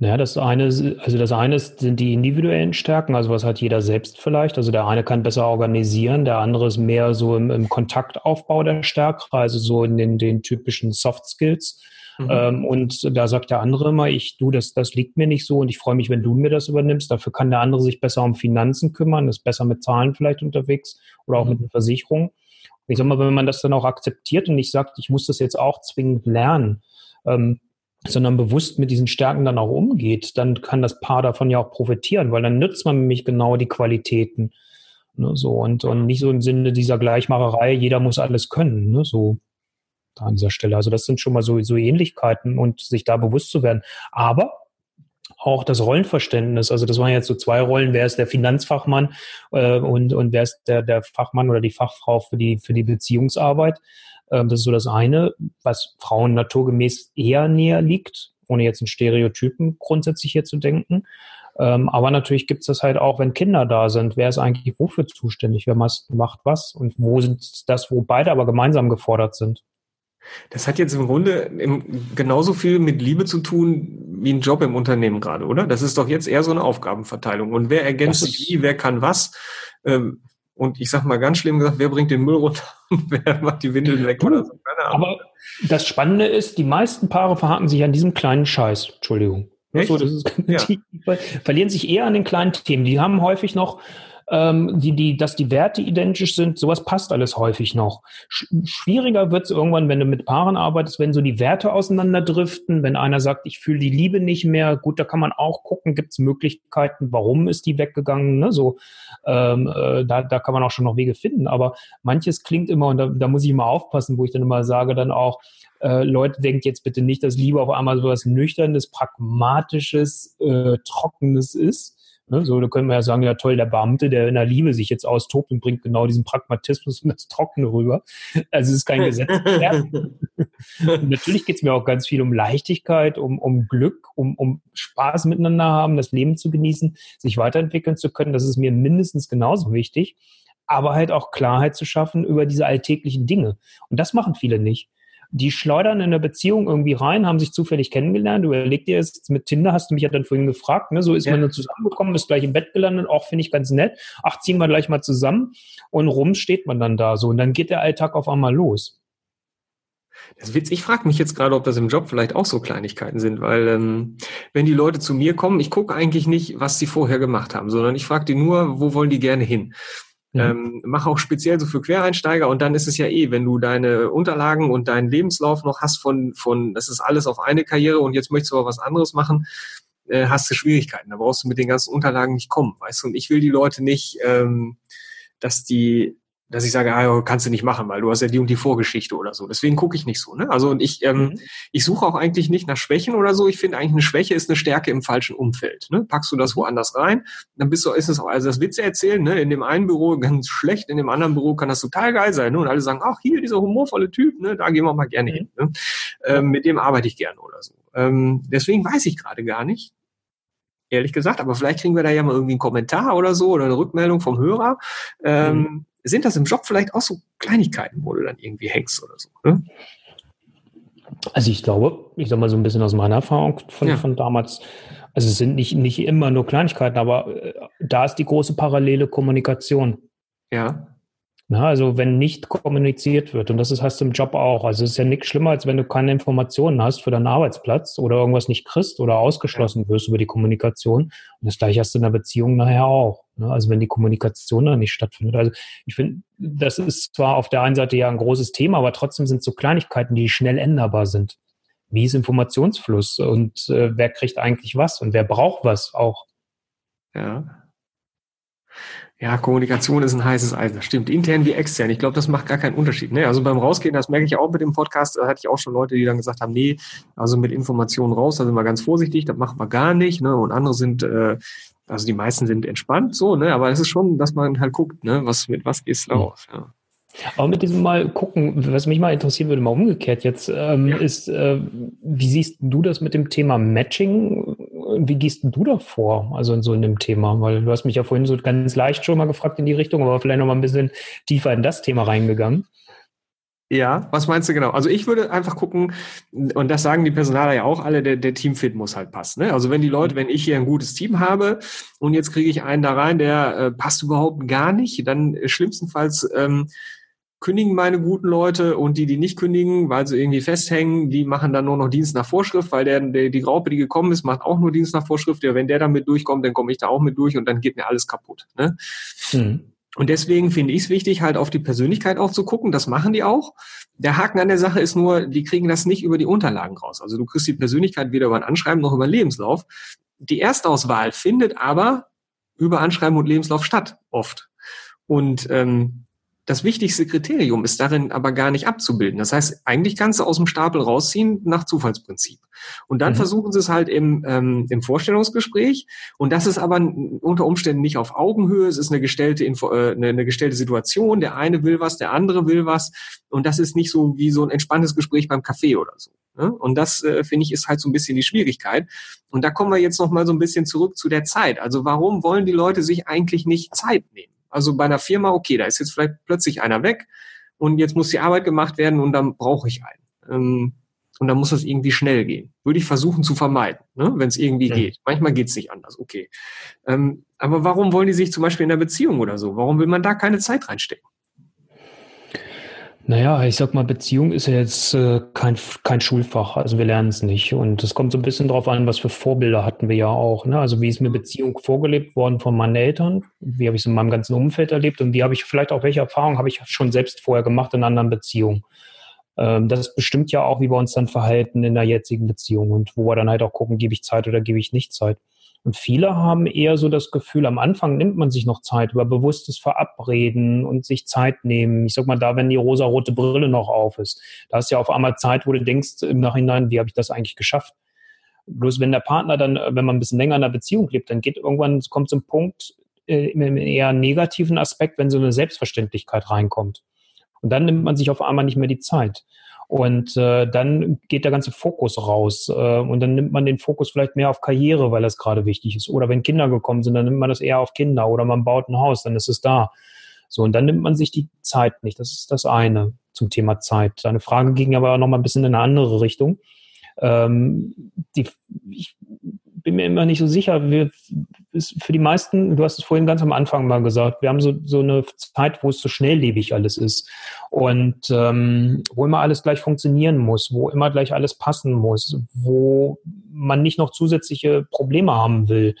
Ja, das eine, also das eine sind die individuellen Stärken, also was hat jeder selbst vielleicht. Also der eine kann besser organisieren, der andere ist mehr so im, im Kontaktaufbau der Stärke, also so in den, den typischen Soft Skills. Mhm. Ähm, und da sagt der andere immer, ich, du, das, das liegt mir nicht so und ich freue mich, wenn du mir das übernimmst. Dafür kann der andere sich besser um Finanzen kümmern, ist besser mit Zahlen vielleicht unterwegs oder auch mhm. mit einer Versicherung. Ich sag mal, wenn man das dann auch akzeptiert und nicht sagt, ich muss das jetzt auch zwingend lernen, ähm, sondern bewusst mit diesen Stärken dann auch umgeht, dann kann das Paar davon ja auch profitieren, weil dann nützt man nämlich genau die Qualitäten. Ne, so und, und nicht so im Sinne dieser Gleichmacherei, jeder muss alles können, ne, so da an dieser Stelle. Also das sind schon mal so, so Ähnlichkeiten und sich da bewusst zu werden. Aber auch das Rollenverständnis, also das waren jetzt so zwei Rollen, wer ist der Finanzfachmann äh, und, und wer ist der, der Fachmann oder die Fachfrau für die, für die Beziehungsarbeit. Ähm, das ist so das eine, was Frauen naturgemäß eher näher liegt, ohne jetzt in Stereotypen grundsätzlich hier zu denken. Ähm, aber natürlich gibt es das halt auch, wenn Kinder da sind. Wer ist eigentlich wofür zuständig? Wer macht was? Und wo sind das, wo beide aber gemeinsam gefordert sind? Das hat jetzt im Grunde genauso viel mit Liebe zu tun wie ein Job im Unternehmen gerade, oder? Das ist doch jetzt eher so eine Aufgabenverteilung. Und wer ergänzt sich wie, wer kann was? Ähm, und ich sag mal ganz schlimm gesagt, wer bringt den Müll runter und wer macht die Windeln weg oder so? Aber das Spannende ist, die meisten Paare verhaken sich an diesem kleinen Scheiß. Entschuldigung. So, ist, ja. Die verlieren sich eher an den kleinen Themen. Die haben häufig noch ähm, die, die, dass die Werte identisch sind, sowas passt alles häufig noch. Sch schwieriger wird es irgendwann, wenn du mit Paaren arbeitest, wenn so die Werte auseinanderdriften, wenn einer sagt, ich fühle die Liebe nicht mehr, gut, da kann man auch gucken, gibt es Möglichkeiten, warum ist die weggegangen, ne? so, ähm, äh, da, da kann man auch schon noch Wege finden, aber manches klingt immer, und da, da muss ich immer aufpassen, wo ich dann immer sage, dann auch, äh, Leute, denkt jetzt bitte nicht, dass Liebe auf einmal so was Nüchternes, Pragmatisches, äh, Trockenes ist, Ne? So, da können wir ja sagen, ja toll, der Beamte, der in der Liebe sich jetzt austobt und bringt genau diesen Pragmatismus und das Trockene rüber. Also es ist kein Gesetz. natürlich geht es mir auch ganz viel um Leichtigkeit, um, um Glück, um, um Spaß miteinander haben, das Leben zu genießen, sich weiterentwickeln zu können. Das ist mir mindestens genauso wichtig. Aber halt auch Klarheit zu schaffen über diese alltäglichen Dinge. Und das machen viele nicht die schleudern in eine Beziehung irgendwie rein, haben sich zufällig kennengelernt. Du überleg dir jetzt mit Tinder, hast du mich ja dann vorhin gefragt, ne? so ist ja. man dann zusammengekommen, ist gleich im Bett gelandet, auch finde ich ganz nett. Ach, ziehen wir gleich mal zusammen und rum steht man dann da so und dann geht der Alltag auf einmal los. Das ist witzig. Ich frage mich jetzt gerade, ob das im Job vielleicht auch so Kleinigkeiten sind, weil ähm, wenn die Leute zu mir kommen, ich gucke eigentlich nicht, was sie vorher gemacht haben, sondern ich frage die nur, wo wollen die gerne hin? Ja. Ähm, mach auch speziell so für Quereinsteiger und dann ist es ja eh, wenn du deine Unterlagen und deinen Lebenslauf noch hast von, von, das ist alles auf eine Karriere und jetzt möchtest du auch was anderes machen, äh, hast du Schwierigkeiten. Da brauchst du mit den ganzen Unterlagen nicht kommen, weißt du. Und ich will die Leute nicht, ähm, dass die dass ich sage, ah, kannst du nicht machen, weil du hast ja die und die Vorgeschichte oder so. Deswegen gucke ich nicht so. Ne? Also und ich, ähm, mhm. ich suche auch eigentlich nicht nach Schwächen oder so. Ich finde eigentlich eine Schwäche ist eine Stärke im falschen Umfeld. Ne? Packst du das woanders rein, dann bist du, ist es auch, also das Witze erzählen, ne? in dem einen Büro ganz schlecht, in dem anderen Büro kann das total geil sein. Ne? Und alle sagen, ach hier, dieser humorvolle Typ, ne? da gehen wir mal gerne mhm. hin. Ne? Ähm, mit dem arbeite ich gerne oder so. Ähm, deswegen weiß ich gerade gar nicht, ehrlich gesagt. Aber vielleicht kriegen wir da ja mal irgendwie einen Kommentar oder so oder eine Rückmeldung vom Hörer. Ähm, mhm sind das im Job vielleicht auch so Kleinigkeiten, wo du dann irgendwie hängst oder so? Ne? Also ich glaube, ich sag mal so ein bisschen aus meiner Erfahrung von, ja. von damals, also es sind nicht, nicht immer nur Kleinigkeiten, aber äh, da ist die große parallele Kommunikation. Ja. Na, also wenn nicht kommuniziert wird, und das ist, hast du im Job auch. Also es ist ja nichts schlimmer, als wenn du keine Informationen hast für deinen Arbeitsplatz oder irgendwas nicht kriegst oder ausgeschlossen wirst über die Kommunikation. Und das gleiche hast du in der Beziehung nachher auch. Ne? Also wenn die Kommunikation dann nicht stattfindet. Also ich finde, das ist zwar auf der einen Seite ja ein großes Thema, aber trotzdem sind so Kleinigkeiten, die schnell änderbar sind. Wie ist Informationsfluss und äh, wer kriegt eigentlich was und wer braucht was auch? Ja. Ja, Kommunikation ist ein heißes Eisen. Das stimmt. Intern wie extern. Ich glaube, das macht gar keinen Unterschied. Ne? Also beim Rausgehen, das merke ich auch mit dem Podcast, da hatte ich auch schon Leute, die dann gesagt haben, nee, also mit Informationen raus, da sind wir ganz vorsichtig, das machen wir gar nicht. Ne? Und andere sind, äh, also die meisten sind entspannt so, ne? Aber es ist schon, dass man halt guckt, ne, was mit was geht's raus. Ja. Aber mit diesem mal gucken, was mich mal interessieren würde, mal umgekehrt jetzt, ähm, ja. ist, äh, wie siehst du das mit dem Thema Matching? Wie gehst du da vor, also in so einem Thema? Weil du hast mich ja vorhin so ganz leicht schon mal gefragt in die Richtung, aber vielleicht noch mal ein bisschen tiefer in das Thema reingegangen. Ja, was meinst du genau? Also ich würde einfach gucken, und das sagen die Personaler ja auch alle, der, der Teamfit muss halt passen. Ne? Also wenn die Leute, wenn ich hier ein gutes Team habe und jetzt kriege ich einen da rein, der äh, passt überhaupt gar nicht, dann schlimmstenfalls ähm, kündigen meine guten Leute und die, die nicht kündigen, weil sie irgendwie festhängen, die machen dann nur noch Dienst nach Vorschrift, weil der, der die Graupe, die gekommen ist, macht auch nur Dienst nach Vorschrift. Ja, wenn der damit durchkommt, dann komme ich da auch mit durch und dann geht mir alles kaputt. Ne? Mhm. Und deswegen finde ich es wichtig, halt auf die Persönlichkeit auch zu gucken. Das machen die auch. Der Haken an der Sache ist nur, die kriegen das nicht über die Unterlagen raus. Also du kriegst die Persönlichkeit weder über ein Anschreiben noch über einen Lebenslauf. Die Erstauswahl findet aber über Anschreiben und Lebenslauf statt, oft. Und ähm, das wichtigste Kriterium ist darin aber gar nicht abzubilden. Das heißt, eigentlich kannst du aus dem Stapel rausziehen nach Zufallsprinzip. Und dann mhm. versuchen sie es halt im, ähm, im Vorstellungsgespräch. Und das ist aber unter Umständen nicht auf Augenhöhe. Es ist eine gestellte, Info, äh, eine, eine gestellte Situation. Der eine will was, der andere will was. Und das ist nicht so wie so ein entspanntes Gespräch beim Kaffee oder so. Ne? Und das, äh, finde ich, ist halt so ein bisschen die Schwierigkeit. Und da kommen wir jetzt noch mal so ein bisschen zurück zu der Zeit. Also warum wollen die Leute sich eigentlich nicht Zeit nehmen? Also bei einer Firma, okay, da ist jetzt vielleicht plötzlich einer weg und jetzt muss die Arbeit gemacht werden und dann brauche ich einen. Ähm, und dann muss das irgendwie schnell gehen. Würde ich versuchen zu vermeiden, ne? wenn es irgendwie ja. geht. Manchmal geht es nicht anders, okay. Ähm, aber warum wollen die sich zum Beispiel in der Beziehung oder so? Warum will man da keine Zeit reinstecken? Naja, ich sag mal, Beziehung ist ja jetzt äh, kein, kein Schulfach, also wir lernen es nicht. Und es kommt so ein bisschen drauf an, was für Vorbilder hatten wir ja auch. Ne? Also wie ist mir Beziehung vorgelebt worden von meinen Eltern? Wie habe ich es in meinem ganzen Umfeld erlebt? Und wie habe ich vielleicht auch, welche Erfahrungen habe ich schon selbst vorher gemacht in anderen Beziehungen? Ähm, das bestimmt ja auch, wie wir uns dann verhalten in der jetzigen Beziehung und wo wir dann halt auch gucken, gebe ich Zeit oder gebe ich nicht Zeit. Und viele haben eher so das Gefühl, am Anfang nimmt man sich noch Zeit über bewusstes Verabreden und sich Zeit nehmen. Ich sag mal, da, wenn die rosa-rote Brille noch auf ist, da ist ja auf einmal Zeit, wo du denkst im Nachhinein, wie habe ich das eigentlich geschafft? Bloß wenn der Partner dann, wenn man ein bisschen länger in der Beziehung lebt, dann geht irgendwann, kommt ein Punkt äh, im eher negativen Aspekt, wenn so eine Selbstverständlichkeit reinkommt. Und dann nimmt man sich auf einmal nicht mehr die Zeit. Und äh, dann geht der ganze Fokus raus. Äh, und dann nimmt man den Fokus vielleicht mehr auf Karriere, weil das gerade wichtig ist. Oder wenn Kinder gekommen sind, dann nimmt man das eher auf Kinder. Oder man baut ein Haus, dann ist es da. So, und dann nimmt man sich die Zeit nicht. Das ist das eine zum Thema Zeit. Deine Frage ging aber noch mal ein bisschen in eine andere Richtung. Ähm, die, ich bin mir immer nicht so sicher. Wir, für die meisten, du hast es vorhin ganz am Anfang mal gesagt, wir haben so, so eine Zeit, wo es so schnelllebig alles ist und ähm, wo immer alles gleich funktionieren muss, wo immer gleich alles passen muss, wo man nicht noch zusätzliche Probleme haben will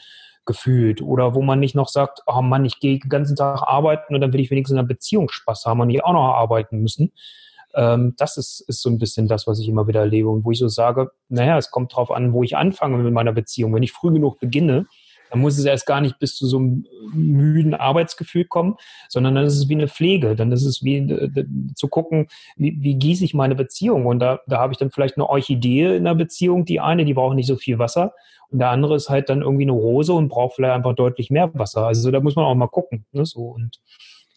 gefühlt oder wo man nicht noch sagt, oh Mann, ich gehe den ganzen Tag arbeiten und dann will ich wenigstens in einer Beziehung Spaß haben und nicht auch noch arbeiten müssen Ähm, das ist, ist so ein bisschen das, was ich immer wieder erlebe und wo ich so sage, naja, es kommt drauf an, wo ich anfange mit meiner Beziehung. Wenn ich früh genug beginne, dann muss es erst gar nicht bis zu so einem müden Arbeitsgefühl kommen, sondern dann ist es wie eine Pflege. Dann ist es wie äh, zu gucken, wie, wie gieße ich meine Beziehung. Und da, da habe ich dann vielleicht eine Orchidee in der Beziehung. Die eine, die braucht nicht so viel Wasser. Und der andere ist halt dann irgendwie eine Rose und braucht vielleicht einfach deutlich mehr Wasser. Also da muss man auch mal gucken. Ne? So, und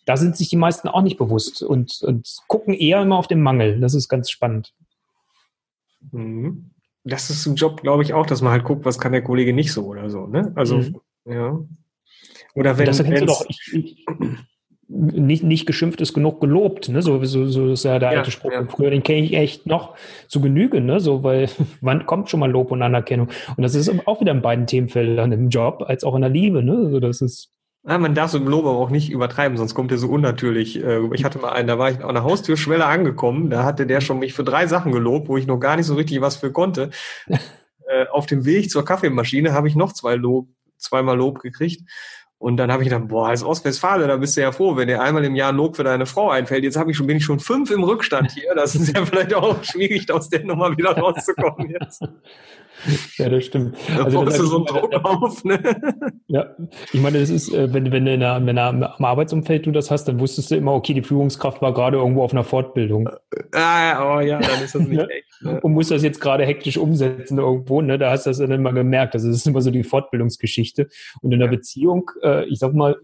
da sind sich die meisten auch nicht bewusst und, und gucken eher immer auf den Mangel. Das ist ganz spannend. Mhm das ist ein Job, glaube ich, auch, dass man halt guckt, was kann der Kollege nicht so oder so. Ne? Also, mhm. ja. Oder wenn. Das du doch, ich, ich, nicht, nicht geschimpft ist genug gelobt, ne? So, so, so ist ja der ja, alte Spruch. Ja. Früher, den kenne ich echt noch zu Genüge, ne? So, weil wann kommt schon mal Lob und Anerkennung? Und das ist auch wieder in beiden Themenfeldern, im Job als auch in der Liebe, ne? Also das ist. Ja, man darf so im Lob aber auch nicht übertreiben, sonst kommt er so unnatürlich. Äh, ich hatte mal einen, da war ich an der Haustürschwelle angekommen, da hatte der schon mich für drei Sachen gelobt, wo ich noch gar nicht so richtig was für konnte. Äh, auf dem Weg zur Kaffeemaschine habe ich noch zwei Lob, zweimal Lob gekriegt. Und dann habe ich gedacht, boah, als Ostwestfale, da bist du ja froh, wenn dir einmal im Jahr ein Lob für deine Frau einfällt. Jetzt habe ich schon, bin ich schon fünf im Rückstand hier. Das ist ja vielleicht auch schwierig, aus der Nummer wieder rauszukommen jetzt. Ja, das stimmt. Da also das du so einen Druck auf, ne? Ja, ich meine, das ist, äh, wenn, wenn, du in einer, wenn du am Arbeitsumfeld du das hast, dann wusstest du immer, okay, die Führungskraft war gerade irgendwo auf einer Fortbildung. Ah, oh ja, dann ist das nicht echt. Ne? Und muss das jetzt gerade hektisch umsetzen irgendwo, ne? Da hast du das dann immer gemerkt. Also das ist immer so die Fortbildungsgeschichte. Und in der ja. Beziehung, äh, ich sag mal,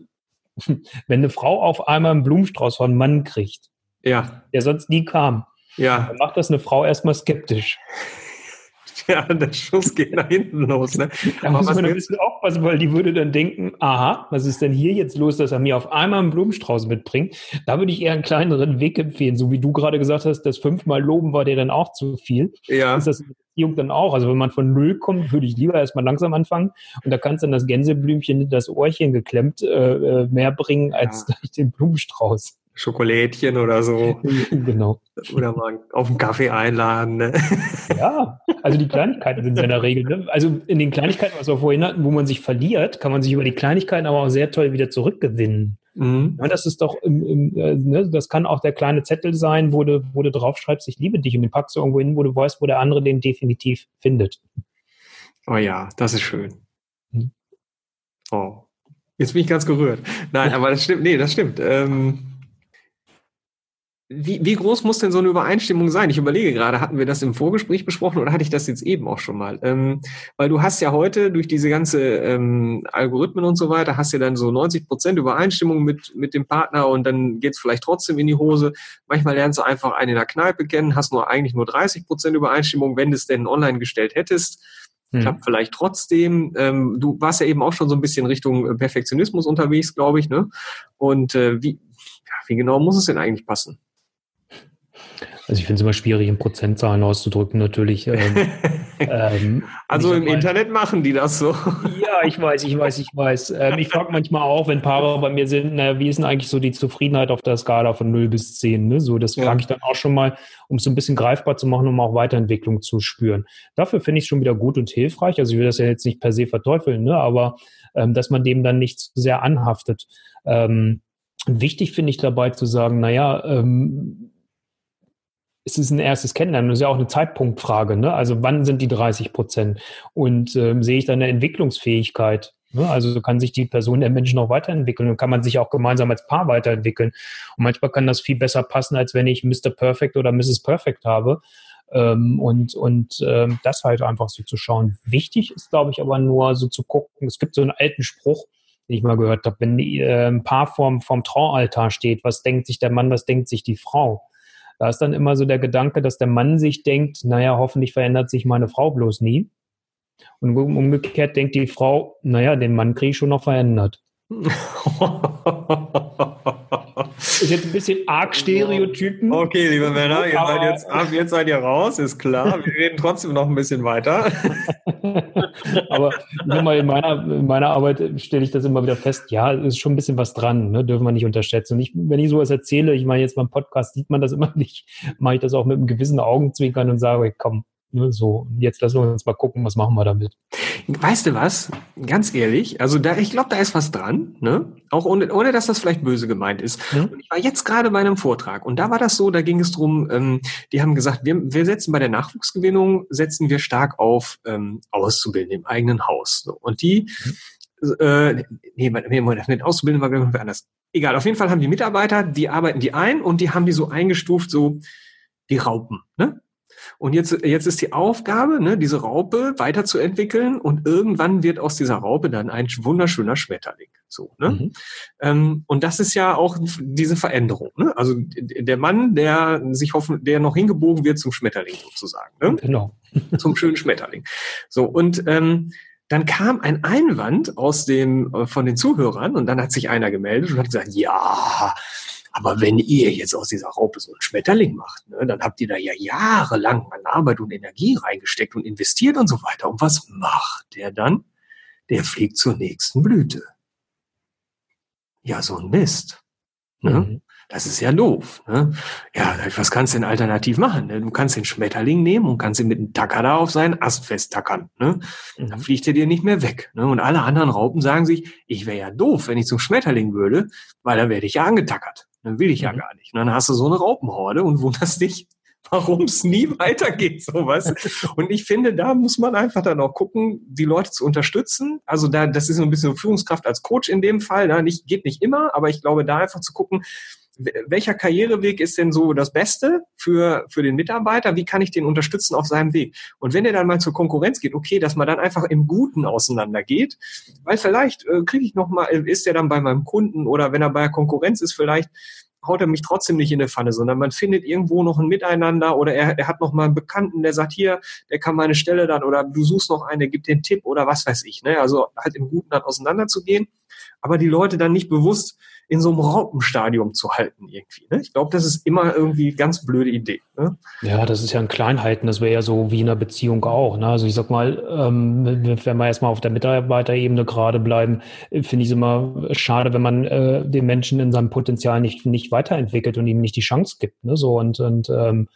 wenn eine Frau auf einmal einen Blumenstrauß von einem Mann kriegt, ja. der sonst nie kam, ja. dann macht das eine Frau erstmal skeptisch. ja, der Schuss geht nach hinten los. Ne? Da muss man ein bisschen aufpassen, weil die würde dann denken, aha, was ist denn hier jetzt los, dass er mir auf einmal einen Blumenstrauß mitbringt? Da würde ich eher einen kleineren Weg empfehlen, so wie du gerade gesagt hast, das fünfmal loben war dir dann auch zu viel. Ja. Ist das in Beziehung dann auch? Also wenn man von Null kommt, würde ich lieber erstmal langsam anfangen und da kannst dann das Gänseblümchen das Ohrchen geklemmt äh, äh mehr bringen als ja. den Blumenstrauß. Schokolädchen oder so. Genau. Oder mal auf einen Kaffee einladen. Ne? Ja, also die Kleinigkeiten sind in der Regel. Ne? Also in den Kleinigkeiten, was wir vorhin hatten, wo man sich verliert, kann man sich über die Kleinigkeiten aber auch sehr toll wieder zurückgewinnen. Mhm. Ja, das ist doch, im, im, äh, ne, das kann auch der kleine Zettel sein, wo du, wo du draufschreibst, ich liebe dich und den packst du irgendwo hin, wo du weißt, wo der andere den definitiv findet. Oh ja, das ist schön. Mhm. Oh. Jetzt bin ich ganz gerührt. Nein, aber das stimmt, nee, das stimmt. Ähm, wie, wie groß muss denn so eine Übereinstimmung sein? Ich überlege gerade, hatten wir das im Vorgespräch besprochen oder hatte ich das jetzt eben auch schon mal? Ähm, weil du hast ja heute durch diese ganze ähm, Algorithmen und so weiter, hast ja dann so 90 Prozent Übereinstimmung mit, mit dem Partner und dann geht's vielleicht trotzdem in die Hose. Manchmal lernst du einfach einen in der Kneipe kennen, hast nur eigentlich nur 30 Prozent Übereinstimmung, wenn du es denn online gestellt hättest. Hm. Klappt vielleicht trotzdem. Ähm, du warst ja eben auch schon so ein bisschen Richtung äh, Perfektionismus unterwegs, glaube ich, ne? Und äh, wie, ja, wie genau muss es denn eigentlich passen? Also ich finde es immer schwierig, in Prozentzahlen auszudrücken, natürlich. Ähm, ähm, also im mal, Internet machen die das so. Ja, ich weiß, ich weiß, ich weiß. Ähm, ich frage manchmal auch, wenn Paare bei mir sind, na, wie ist denn eigentlich so die Zufriedenheit auf der Skala von 0 bis 10? Ne? So, das ja. frage ich dann auch schon mal, um es so ein bisschen greifbar zu machen, um auch Weiterentwicklung zu spüren. Dafür finde ich es schon wieder gut und hilfreich. Also ich will das ja jetzt nicht per se verteufeln, ne? aber ähm, dass man dem dann nicht zu sehr anhaftet. Ähm, wichtig finde ich dabei zu sagen, naja, ähm, es ist ein erstes Kennenlernen. Das ist ja auch eine Zeitpunktfrage. Ne? Also wann sind die 30 Prozent? Und ähm, sehe ich da eine Entwicklungsfähigkeit? Ne? Also kann sich die Person, der Mensch noch weiterentwickeln und kann man sich auch gemeinsam als Paar weiterentwickeln. Und manchmal kann das viel besser passen, als wenn ich Mr. Perfect oder Mrs. Perfect habe. Ähm, und und ähm, das halt einfach so zu schauen. Wichtig ist, glaube ich, aber nur so zu gucken. Es gibt so einen alten Spruch, den ich mal gehört habe, wenn äh, ein Paar vorm, vorm Traualtar steht, was denkt sich der Mann, was denkt sich die Frau? Da ist dann immer so der Gedanke, dass der Mann sich denkt, naja, hoffentlich verändert sich meine Frau bloß nie. Und umgekehrt denkt die Frau, naja, den Mann kriege ich schon noch verändert. ist jetzt ein bisschen arg Stereotypen. Okay, liebe Männer, ihr seid jetzt, jetzt seid ihr raus, ist klar. Wir reden trotzdem noch ein bisschen weiter. Aber mal, in, meiner, in meiner Arbeit stelle ich das immer wieder fest, ja, ist schon ein bisschen was dran, ne? dürfen wir nicht unterschätzen. Und ich, wenn ich sowas erzähle, ich meine, jetzt beim Podcast sieht man das immer nicht, mache ich das auch mit einem gewissen Augenzwinkern und sage, komm, Ne, so, jetzt lassen wir uns mal gucken, was machen wir damit. Weißt du was? Ganz ehrlich, also da, ich glaube, da ist was dran, ne? Auch ohne, ohne dass das vielleicht böse gemeint ist. Mhm. ich war jetzt gerade bei einem Vortrag und da war das so, da ging es drum, ähm, die haben gesagt, wir, wir setzen bei der Nachwuchsgewinnung, setzen wir stark auf ähm, Auszubildende im eigenen Haus. So. Und die, mhm. äh, nee, nee, mit Auszubildenden war irgendwie anders. Egal, auf jeden Fall haben die Mitarbeiter, die arbeiten die ein und die haben die so eingestuft, so die Raupen, ne? Und jetzt, jetzt ist die Aufgabe, ne, diese Raupe weiterzuentwickeln und irgendwann wird aus dieser Raupe dann ein wunderschöner Schmetterling. So, ne? Mhm. Ähm, und das ist ja auch diese Veränderung. Ne? Also der Mann, der sich hoffen, der noch hingebogen wird zum Schmetterling sozusagen. Ne? Genau. zum schönen Schmetterling. So, und ähm, dann kam ein Einwand aus dem, äh, von den Zuhörern und dann hat sich einer gemeldet und hat gesagt, ja, aber wenn ihr jetzt aus dieser Raupe so einen Schmetterling macht, ne, dann habt ihr da ja jahrelang an Arbeit und Energie reingesteckt und investiert und so weiter. Und was macht der dann? Der fliegt zur nächsten Blüte. Ja, so ein Mist. Ne? Mhm. Das ist ja doof. Ne? Ja, was kannst du denn alternativ machen? Ne? Du kannst den Schmetterling nehmen und kannst ihn mit einem Tacker da auf seinen Ast festtackern. Ne? Mhm. Dann fliegt er dir nicht mehr weg. Ne? Und alle anderen Raupen sagen sich, ich wäre ja doof, wenn ich zum Schmetterling würde, weil dann werde ich ja angetackert. Dann will ich ja mhm. gar nicht. Und dann hast du so eine Raupenhorde und wunderst dich, warum es nie weitergeht, sowas. Und ich finde, da muss man einfach dann auch gucken, die Leute zu unterstützen. Also da, das ist so ein bisschen Führungskraft als Coach in dem Fall. Ne? Nicht, geht nicht immer, aber ich glaube, da einfach zu gucken, welcher Karriereweg ist denn so das Beste für, für den Mitarbeiter? Wie kann ich den unterstützen auf seinem Weg? Und wenn er dann mal zur Konkurrenz geht, okay, dass man dann einfach im Guten auseinandergeht, weil vielleicht äh, kriege ich noch mal, ist er dann bei meinem Kunden oder wenn er bei der Konkurrenz ist, vielleicht haut er mich trotzdem nicht in eine Pfanne, sondern man findet irgendwo noch ein Miteinander oder er, er hat noch mal einen Bekannten, der sagt, hier, der kann meine Stelle dann oder du suchst noch einen, der gibt den Tipp oder was weiß ich. Ne? Also halt im Guten dann auseinanderzugehen, aber die Leute dann nicht bewusst in so einem Raupenstadium zu halten irgendwie. Ne? Ich glaube, das ist immer irgendwie ganz blöde Idee. Ne? Ja, das ist ja ein Kleinheiten, das wäre ja so wie in einer Beziehung auch. Ne? Also ich sag mal, ähm, wenn wir erstmal auf der Mitarbeiterebene gerade bleiben, finde ich es immer schade, wenn man äh, den Menschen in seinem Potenzial nicht, nicht weiterentwickelt und ihm nicht die Chance gibt. Ne? So und, und ähm,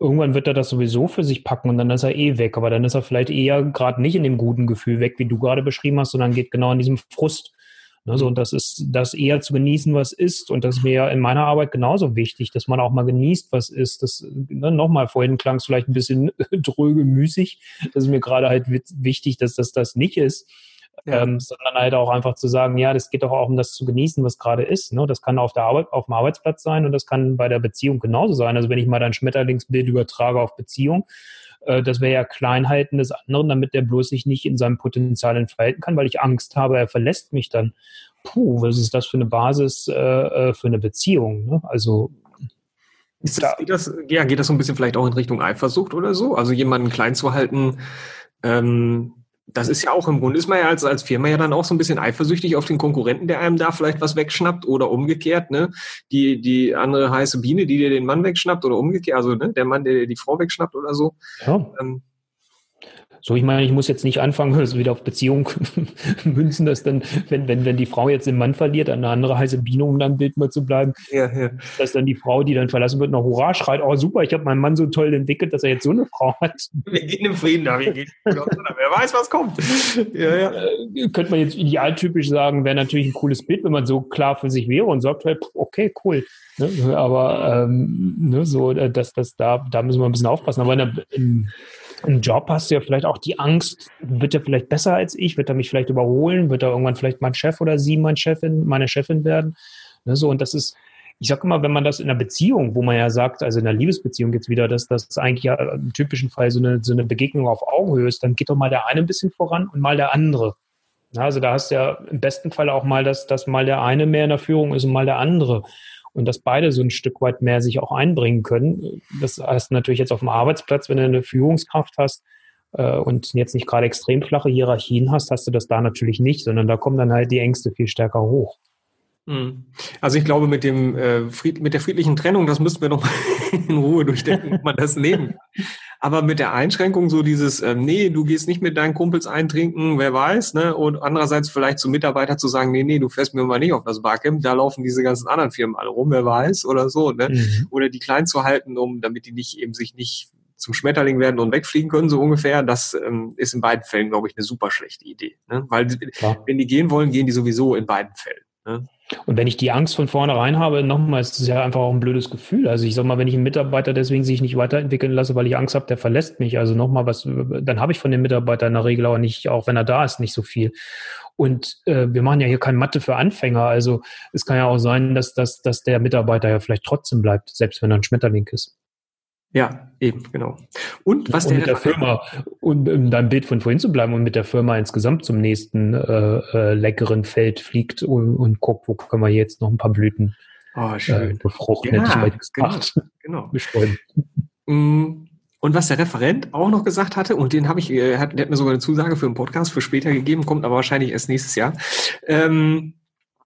irgendwann wird er das sowieso für sich packen und dann ist er eh weg. Aber dann ist er vielleicht eher gerade nicht in dem guten Gefühl weg, wie du gerade beschrieben hast, sondern geht genau in diesem Frust Ne, so, und das ist das eher zu genießen, was ist. Und das ist mir in meiner Arbeit genauso wichtig, dass man auch mal genießt, was ist. Das, ne, nochmal, vorhin klang es vielleicht ein bisschen dröge, müßig. Das ist mir gerade halt wichtig, dass das das nicht ist. Ja. Ähm, sondern halt auch einfach zu sagen, ja, das geht doch auch um das zu genießen, was gerade ist. Ne? Das kann auf der Arbeit, auf dem Arbeitsplatz sein und das kann bei der Beziehung genauso sein. Also wenn ich mal dein Schmetterlingsbild übertrage auf Beziehung, äh, das wäre ja Kleinheiten des anderen, damit der bloß sich nicht in seinem Potenzial entfalten kann, weil ich Angst habe, er verlässt mich dann. Puh, was ist das für eine Basis äh, äh für eine Beziehung? Ne? Also ist das, geht, das, ja, geht das so ein bisschen vielleicht auch in Richtung Eifersucht oder so? Also jemanden klein zu halten, ähm, das ist ja auch im Grunde, ist man ja als, als Firma ja dann auch so ein bisschen eifersüchtig auf den Konkurrenten, der einem da vielleicht was wegschnappt oder umgekehrt, ne? Die, die andere heiße Biene, die dir den Mann wegschnappt oder umgekehrt, also ne? der Mann, der dir die Frau wegschnappt oder so. Ja. Ähm, so, ich meine, ich muss jetzt nicht anfangen, also wieder auf Beziehung münzen, dass dann, wenn, wenn, wenn die Frau jetzt den Mann verliert, eine andere heiße Biene, um dann Bild mal zu bleiben, ja, ja. dass dann die Frau, die dann verlassen wird, noch Hurra schreit, oh super, ich habe meinen Mann so toll entwickelt, dass er jetzt so eine Frau hat. Wir gehen im Frieden da, wir gehen Wer weiß, was kommt. Ja, ja. Äh, könnte man jetzt idealtypisch sagen, wäre natürlich ein cooles Bild, wenn man so klar für sich wäre und sagt halt, okay, cool. Ne? Aber ähm, ne, so, äh, dass das da, da müssen wir ein bisschen aufpassen. Aber in der, in, im Job hast du ja vielleicht auch die Angst, wird er vielleicht besser als ich, wird er mich vielleicht überholen, wird er irgendwann vielleicht mein Chef oder sie mein Chefin, meine Chefin werden. Ne, so, und das ist, ich sage immer, wenn man das in einer Beziehung, wo man ja sagt, also in einer Liebesbeziehung jetzt wieder, dass das eigentlich ja im typischen Fall so eine, so eine Begegnung auf Augenhöhe ist, dann geht doch mal der eine ein bisschen voran und mal der andere. Also da hast du ja im besten Fall auch mal, dass, dass mal der eine mehr in der Führung ist und mal der andere und dass beide so ein Stück weit mehr sich auch einbringen können. Das heißt natürlich jetzt auf dem Arbeitsplatz, wenn du eine Führungskraft hast äh, und jetzt nicht gerade extrem flache Hierarchien hast, hast du das da natürlich nicht, sondern da kommen dann halt die Ängste viel stärker hoch. Hm. Also ich glaube, mit dem äh, Fried, mit der friedlichen Trennung, das müssten wir noch mal in Ruhe durchdenken, ob man das nehmen kann. Aber mit der Einschränkung so dieses, ähm, nee, du gehst nicht mit deinen Kumpels eintrinken, wer weiß, ne? Und andererseits vielleicht zum Mitarbeiter zu sagen, nee, nee, du fährst mir mal nicht auf das Barcamp, da laufen diese ganzen anderen Firmen alle rum, wer weiß, oder so, ne? Mhm. Oder die klein zu halten, um, damit die nicht eben sich nicht zum Schmetterling werden und wegfliegen können, so ungefähr, das ähm, ist in beiden Fällen, glaube ich, eine super schlechte Idee. Ne? Weil Klar. wenn die gehen wollen, gehen die sowieso in beiden Fällen. Ne? Und wenn ich die Angst von vornherein habe, nochmal, ist es ja einfach auch ein blödes Gefühl. Also ich sag mal, wenn ich einen Mitarbeiter deswegen sich nicht weiterentwickeln lasse, weil ich Angst habe, der verlässt mich. Also nochmal was, dann habe ich von dem Mitarbeiter in der Regel auch nicht, auch wenn er da ist, nicht so viel. Und äh, wir machen ja hier kein Mathe für Anfänger. Also es kann ja auch sein, dass, dass, dass der Mitarbeiter ja vielleicht trotzdem bleibt, selbst wenn er ein Schmetterling ist. Ja, eben, genau. Und was und der mit der Firma, und um deinem Bild von vorhin zu bleiben und mit der Firma insgesamt zum nächsten äh, äh, leckeren Feld fliegt und, und guckt, wo können wir jetzt noch ein paar Blüten oh, schön. Äh, befruchten. Ja, genau, genau. Bestäuben. Mm, und was der Referent auch noch gesagt hatte, und den habe ich, äh, hat, der hat mir sogar eine Zusage für einen Podcast für später gegeben, kommt aber wahrscheinlich erst nächstes Jahr. Ähm,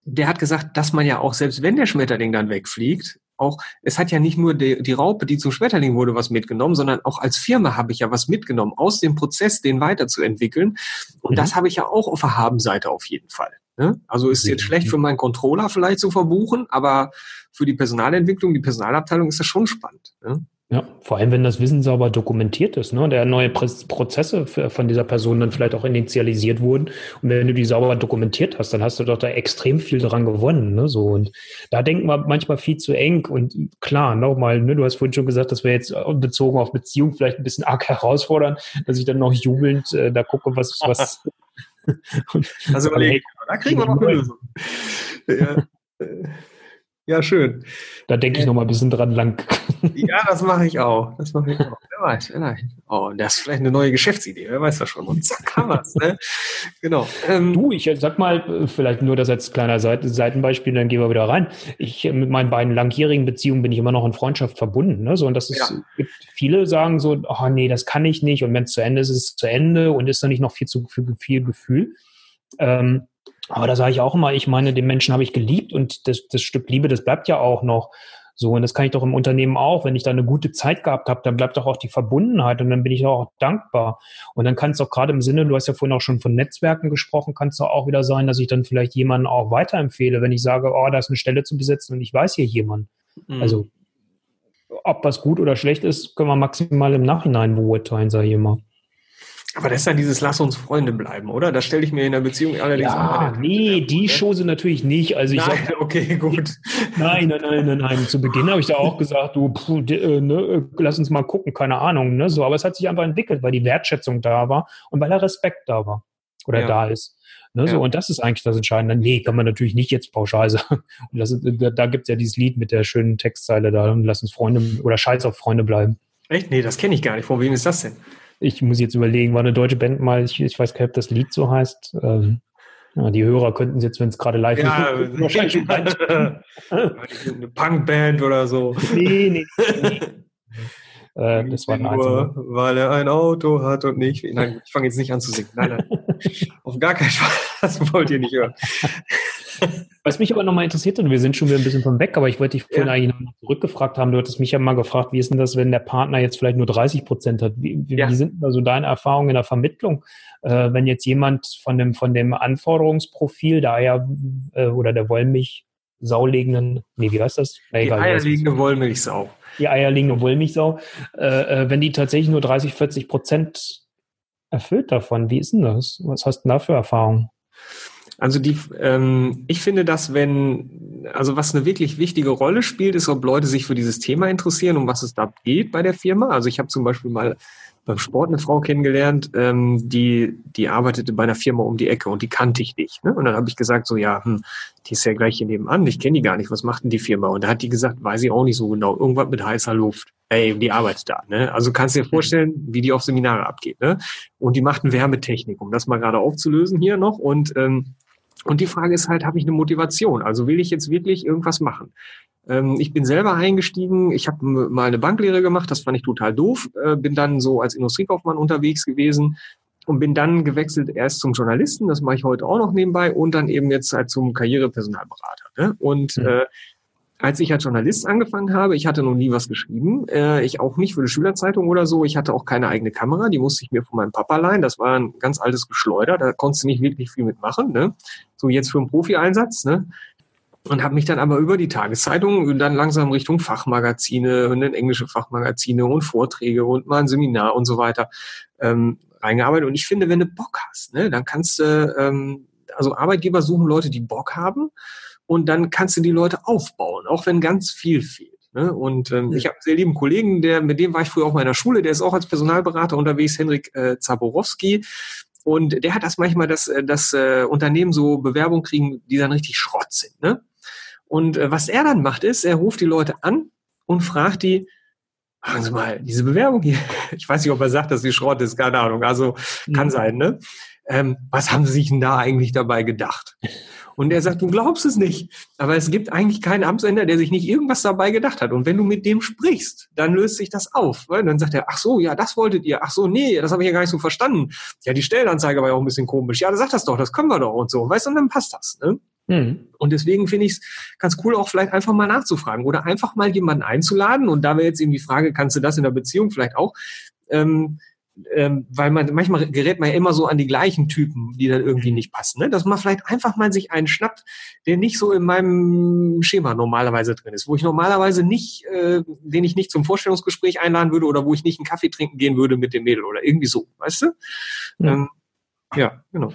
der hat gesagt, dass man ja auch, selbst wenn der Schmetterling dann wegfliegt, auch, es hat ja nicht nur die, die Raupe, die zum Schmetterling wurde, was mitgenommen, sondern auch als Firma habe ich ja was mitgenommen, aus dem Prozess, den weiterzuentwickeln. Und mhm. das habe ich ja auch auf der Habenseite auf jeden Fall. Ne? Also ist jetzt schlecht für meinen Controller vielleicht zu verbuchen, aber für die Personalentwicklung, die Personalabteilung ist das schon spannend. Ne? Ja, vor allem, wenn das Wissen sauber dokumentiert ist, ne? der neue Prozesse von dieser Person dann vielleicht auch initialisiert wurden. Und wenn du die sauber dokumentiert hast, dann hast du doch da extrem viel dran gewonnen. Ne? So, und da denken wir manchmal viel zu eng. Und klar, nochmal, ne, du hast vorhin schon gesagt, dass wir jetzt bezogen auf Beziehung vielleicht ein bisschen arg herausfordern, dass ich dann noch jubelnd äh, da gucke, was, was. also, da kriegen wir noch eine Lösung. Ja. Ja, schön. Da denke ich noch mal ein bisschen dran lang. Ja, das mache ich auch. Das mache ich auch. Wer weiß, vielleicht. Oh, das ist vielleicht eine neue Geschäftsidee. Wer weiß das schon. Und zack, haben wir's. Ne? Genau. Ähm, du, ich sag mal, vielleicht nur das als kleiner Seite, Seitenbeispiel, dann gehen wir wieder rein. Ich, mit meinen beiden langjährigen Beziehungen bin ich immer noch in Freundschaft verbunden. Ne? So, und das ist, ja. viele sagen so, oh nee, das kann ich nicht. Und wenn es zu Ende ist, ist es zu Ende und ist dann nicht noch viel zu viel Gefühl. Ähm, aber da sage ich auch immer, ich meine, den Menschen habe ich geliebt und das, das Stück Liebe, das bleibt ja auch noch so. Und das kann ich doch im Unternehmen auch. Wenn ich da eine gute Zeit gehabt habe, dann bleibt doch auch die Verbundenheit und dann bin ich auch dankbar. Und dann kann es auch gerade im Sinne, du hast ja vorhin auch schon von Netzwerken gesprochen, kann es auch wieder sein, dass ich dann vielleicht jemanden auch weiterempfehle, wenn ich sage, oh, da ist eine Stelle zu besetzen und ich weiß hier jemanden. Mhm. Also, ob was gut oder schlecht ist, können wir maximal im Nachhinein beurteilen, sage ich immer. Aber das ist dann dieses Lass uns Freunde bleiben, oder? Das stelle ich mir in der Beziehung allerdings ja, an. Nee, die ne? Chose natürlich nicht. Also ich nein, sag, okay, gut. Nein, nein, nein, nein, nein. Zu Beginn habe ich da auch gesagt, du, puh, äh, ne, lass uns mal gucken, keine Ahnung. Ne, so, aber es hat sich einfach entwickelt, weil die Wertschätzung da war und weil der Respekt da war oder ja. da ist. Ne, so, und das ist eigentlich das Entscheidende. Nee, kann man natürlich nicht jetzt pauschal sagen. Und das, da da gibt es ja dieses Lied mit der schönen Textzeile da, lass uns Freunde oder Scheiß auf Freunde bleiben. Echt? Nee, das kenne ich gar nicht. Von wem ist das denn? Ich muss jetzt überlegen, war eine deutsche Band mal, ich, ich weiß gar nicht, ob das Lied so heißt. Ähm, ja, die Hörer könnten es jetzt, wenn es gerade live ja, ist, wahrscheinlich Eine Punkband oder so. Nee, nee. nee. Äh, das war nur, weil er ein Auto hat und nicht. Nein, ich fange jetzt nicht an zu singen. Nein, nein. Auf gar keinen Fall. Das wollt ihr nicht hören. Was mich aber nochmal interessiert, und wir sind schon wieder ein bisschen von weg, aber ich wollte dich vorhin ja. eigentlich noch zurückgefragt haben. Du hattest mich ja mal gefragt, wie ist denn das, wenn der Partner jetzt vielleicht nur 30 Prozent hat? Wie, wie, ja. wie sind da so deine Erfahrungen in der Vermittlung? Äh, wenn jetzt jemand von dem, von dem Anforderungsprofil, der Eier äh, oder der Wollmilch saulegenden, nee, wie heißt das? Na, egal, die eierlegende Wollmilchsau. Die eierlegende Wollmilchsau. Äh, äh, wenn die tatsächlich nur 30, 40 Prozent erfüllt davon, wie ist denn das? Was hast du denn da für Erfahrungen? Also die, ähm, ich finde, dass wenn, also was eine wirklich wichtige Rolle spielt, ist, ob Leute sich für dieses Thema interessieren, um was es da geht bei der Firma. Also ich habe zum Beispiel mal beim Sport eine Frau kennengelernt, ähm, die, die arbeitete bei einer Firma um die Ecke und die kannte ich nicht. Ne? Und dann habe ich gesagt, so ja, hm, die ist ja gleich hier nebenan, ich kenne die gar nicht, was macht denn die Firma? Und da hat die gesagt, weiß ich auch nicht so genau, irgendwas mit heißer Luft. Ey, die arbeitet da. Ne? Also kannst dir vorstellen, wie die auf Seminare abgeht. Ne? Und die machten Wärmetechnik, um das mal gerade aufzulösen hier noch. Und ähm, und die Frage ist halt, habe ich eine Motivation? Also will ich jetzt wirklich irgendwas machen? Ähm, ich bin selber eingestiegen, ich habe mal eine Banklehre gemacht, das fand ich total doof, äh, bin dann so als Industriekaufmann unterwegs gewesen und bin dann gewechselt erst zum Journalisten, das mache ich heute auch noch nebenbei, und dann eben jetzt halt zum Karrierepersonalberater. Ne? Und mhm. äh, als ich als Journalist angefangen habe, ich hatte noch nie was geschrieben, äh, ich auch nicht für eine Schülerzeitung oder so, ich hatte auch keine eigene Kamera, die musste ich mir von meinem Papa leihen, das war ein ganz altes Geschleuder, da konntest du nicht wirklich viel mitmachen, ne? so jetzt für einen Profi-Einsatz, ne? und habe mich dann aber über die Tageszeitung dann langsam Richtung Fachmagazine und dann englische Fachmagazine und Vorträge und mal ein Seminar und so weiter ähm, reingearbeitet. Und ich finde, wenn du Bock hast, ne, dann kannst du, ähm, also Arbeitgeber suchen Leute, die Bock haben und dann kannst du die Leute aufbauen, auch wenn ganz viel fehlt. Ne? Und ähm, ja. ich habe einen sehr lieben Kollegen, der, mit dem war ich früher auch mal in der Schule, der ist auch als Personalberater unterwegs, Henrik äh, Zaborowski. Und der hat das manchmal, dass äh, das äh, Unternehmen so Bewerbungen kriegen, die dann richtig Schrott sind. Ne? Und äh, was er dann macht, ist, er ruft die Leute an und fragt die, sagen Sie mal, diese Bewerbung hier, ich weiß nicht, ob er sagt, dass sie Schrott ist, keine Ahnung, also kann mhm. sein, ne? Ähm, was haben Sie sich denn da eigentlich dabei gedacht? Und er sagt, du glaubst es nicht. Aber es gibt eigentlich keinen Amtsender, der sich nicht irgendwas dabei gedacht hat. Und wenn du mit dem sprichst, dann löst sich das auf. Weil dann sagt er, ach so, ja, das wolltet ihr. Ach so, nee, das habe ich ja gar nicht so verstanden. Ja, die Stellenanzeige war ja auch ein bisschen komisch. Ja, sag das doch, das können wir doch und so. Weißt du, und dann passt das. Ne? Mhm. Und deswegen finde ich es ganz cool, auch vielleicht einfach mal nachzufragen oder einfach mal jemanden einzuladen. Und da wäre jetzt eben die Frage, kannst du das in der Beziehung vielleicht auch? Ähm, ähm, weil man manchmal gerät man ja immer so an die gleichen Typen, die dann irgendwie nicht passen. Ne? Dass man vielleicht einfach mal sich einen schnappt, der nicht so in meinem Schema normalerweise drin ist, wo ich normalerweise nicht, äh, den ich nicht zum Vorstellungsgespräch einladen würde oder wo ich nicht einen Kaffee trinken gehen würde mit dem Mädel oder irgendwie so, weißt du? Ja. Ähm, ja, genau.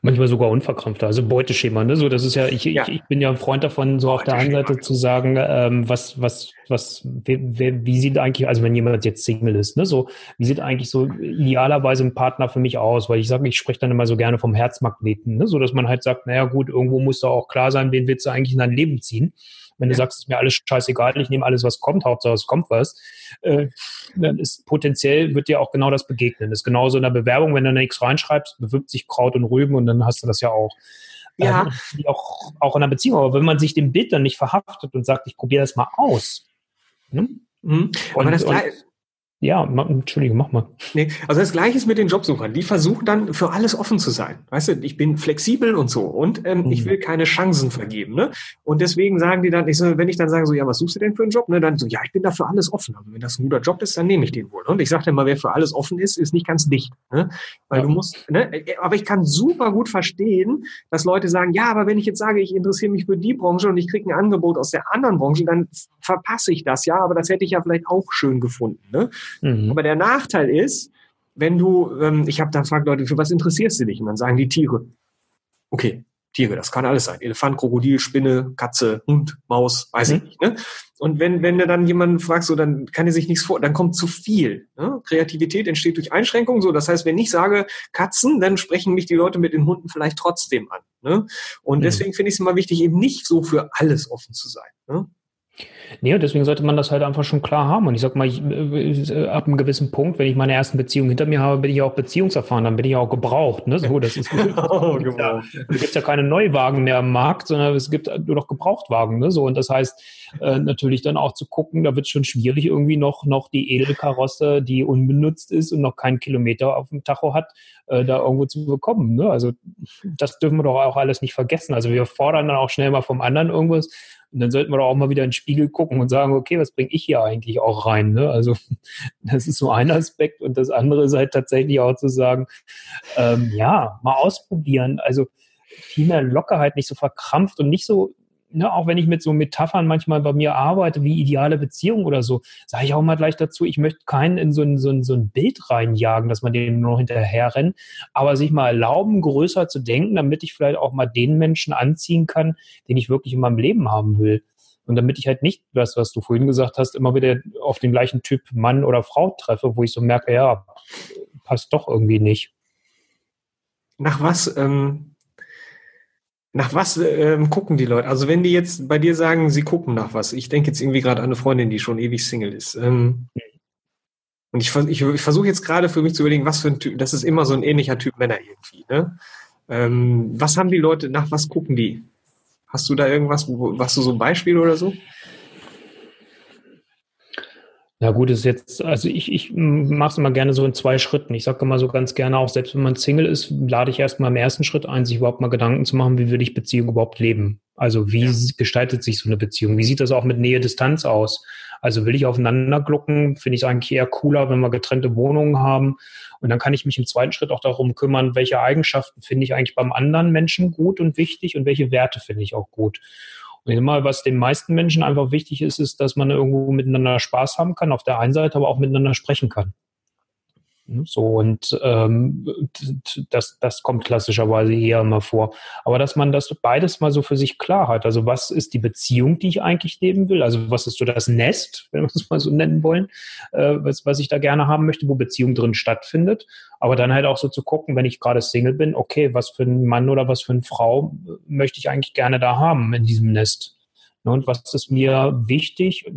Manchmal sogar unverkrampfter, also Beuteschema, ne? So, das ist ja, ich, ja. ich, ich bin ja ein Freund davon, so auf der einen Seite zu sagen, ähm, was, was, was, wie, wie sieht eigentlich, also wenn jemand jetzt Single ist, ne, so, wie sieht eigentlich so idealerweise ein Partner für mich aus? Weil ich sage, ich spreche dann immer so gerne vom Herzmagneten, ne? So dass man halt sagt, naja gut, irgendwo muss da auch klar sein, wen willst du eigentlich in dein Leben ziehen? Wenn du sagst, es ist mir alles scheißegal, ich nehme alles, was kommt, Hauptsache es kommt was, äh, dann ist potenziell wird dir auch genau das begegnen. Das ist genauso in der Bewerbung, wenn du da nichts reinschreibst, bewirbt sich Kraut und Rüben und dann hast du das ja auch. Ja. Ähm, auch, auch in einer Beziehung. Aber wenn man sich dem Bild dann nicht verhaftet und sagt, ich probiere das mal aus. Ne? Mhm. Und, Aber das und, ja, Entschuldigung, mach mal. Nee, also das Gleiche ist mit den Jobsuchern. Die versuchen dann für alles offen zu sein. Weißt du, ich bin flexibel und so und ähm, mhm. ich will keine Chancen vergeben. Ne? Und deswegen sagen die dann, ich so, wenn ich dann sage so, ja, was suchst du denn für einen Job? Ne? Dann so, ja, ich bin da für alles offen. Also wenn das ein guter Job ist, dann nehme ich den wohl. Und ich sage immer, wer für alles offen ist, ist nicht ganz dicht. Ne? Weil ja. du musst, ne? aber ich kann super gut verstehen, dass Leute sagen, ja, aber wenn ich jetzt sage, ich interessiere mich für die Branche und ich kriege ein Angebot aus der anderen Branche, dann verpasse ich das ja, aber das hätte ich ja vielleicht auch schön gefunden. Ne? Mhm. Aber der Nachteil ist, wenn du, ähm, ich habe dann fragt Leute, für was interessierst du dich? Und dann sagen die Tiere. Okay, Tiere, das kann alles sein. Elefant, Krokodil, Spinne, Katze, Hund, Maus, weiß mhm. ich nicht. Ne? Und wenn, wenn du dann jemanden fragst, so, dann kann er sich nichts vor, dann kommt zu viel. Ne? Kreativität entsteht durch Einschränkungen. So, das heißt, wenn ich sage Katzen, dann sprechen mich die Leute mit den Hunden vielleicht trotzdem an. Ne? Und mhm. deswegen finde ich es immer wichtig, eben nicht so für alles offen zu sein. Ne? Nee, und deswegen sollte man das halt einfach schon klar haben. Und ich sag mal, ich, äh, ab einem gewissen Punkt, wenn ich meine ersten Beziehungen hinter mir habe, bin ich auch beziehungserfahren, dann bin ich auch gebraucht. Ne? So, das ist oh, ja, es gibt ja keine Neuwagen mehr am Markt, sondern es gibt nur noch Gebrauchtwagen. Ne? So, und das heißt, äh, natürlich dann auch zu gucken, da wird es schon schwierig, irgendwie noch, noch die Edelkarosse, die unbenutzt ist und noch keinen Kilometer auf dem Tacho hat, äh, da irgendwo zu bekommen. Ne? Also das dürfen wir doch auch alles nicht vergessen. Also wir fordern dann auch schnell mal vom anderen irgendwas und dann sollten wir doch auch mal wieder in den Spiegel gucken und sagen, okay, was bringe ich hier eigentlich auch rein? Ne? Also das ist so ein Aspekt. Und das andere ist halt tatsächlich auch zu sagen, ähm, ja, mal ausprobieren. Also viel mehr Lockerheit, nicht so verkrampft und nicht so ne, auch wenn ich mit so Metaphern manchmal bei mir arbeite, wie ideale Beziehung oder so, sage ich auch mal gleich dazu, ich möchte keinen in so ein, so ein, so ein Bild reinjagen, dass man dem nur noch hinterher rennt, aber sich mal erlauben, größer zu denken, damit ich vielleicht auch mal den Menschen anziehen kann, den ich wirklich in meinem Leben haben will. Und damit ich halt nicht das, was du vorhin gesagt hast, immer wieder auf den gleichen Typ Mann oder Frau treffe, wo ich so merke, ja, passt doch irgendwie nicht. Nach was ähm, nach was ähm, gucken die Leute? Also wenn die jetzt bei dir sagen, sie gucken nach was. Ich denke jetzt irgendwie gerade an eine Freundin, die schon ewig Single ist. Ähm, und ich, ich, ich versuche jetzt gerade für mich zu überlegen, was für ein Typ, das ist immer so ein ähnlicher Typ Männer irgendwie. Ne? Ähm, was haben die Leute, nach was gucken die? Hast du da irgendwas, was du so ein Beispiel oder so? Ja gut, ist jetzt, also ich, ich mache es immer gerne so in zwei Schritten. Ich sage immer so ganz gerne auch, selbst wenn man Single ist, lade ich erstmal im ersten Schritt ein, sich überhaupt mal Gedanken zu machen, wie würde ich Beziehung überhaupt leben? Also wie ja. gestaltet sich so eine Beziehung? Wie sieht das auch mit Nähe-Distanz aus? Also will ich aufeinander glucken? Finde ich es eigentlich eher cooler, wenn wir getrennte Wohnungen haben. Und dann kann ich mich im zweiten Schritt auch darum kümmern, welche Eigenschaften finde ich eigentlich beim anderen Menschen gut und wichtig und welche Werte finde ich auch gut. Und immer, was den meisten Menschen einfach wichtig ist, ist, dass man irgendwo miteinander Spaß haben kann, auf der einen Seite, aber auch miteinander sprechen kann. Ne? So, und ähm, das, das kommt klassischerweise eher immer vor. Aber dass man das beides mal so für sich klar hat. Also was ist die Beziehung, die ich eigentlich leben will? Also was ist so das Nest, wenn wir es mal so nennen wollen, äh, was, was ich da gerne haben möchte, wo Beziehung drin stattfindet. Aber dann halt auch so zu gucken, wenn ich gerade Single bin, okay, was für ein Mann oder was für eine Frau möchte ich eigentlich gerne da haben in diesem Nest? Ne? Und was ist mir wichtig?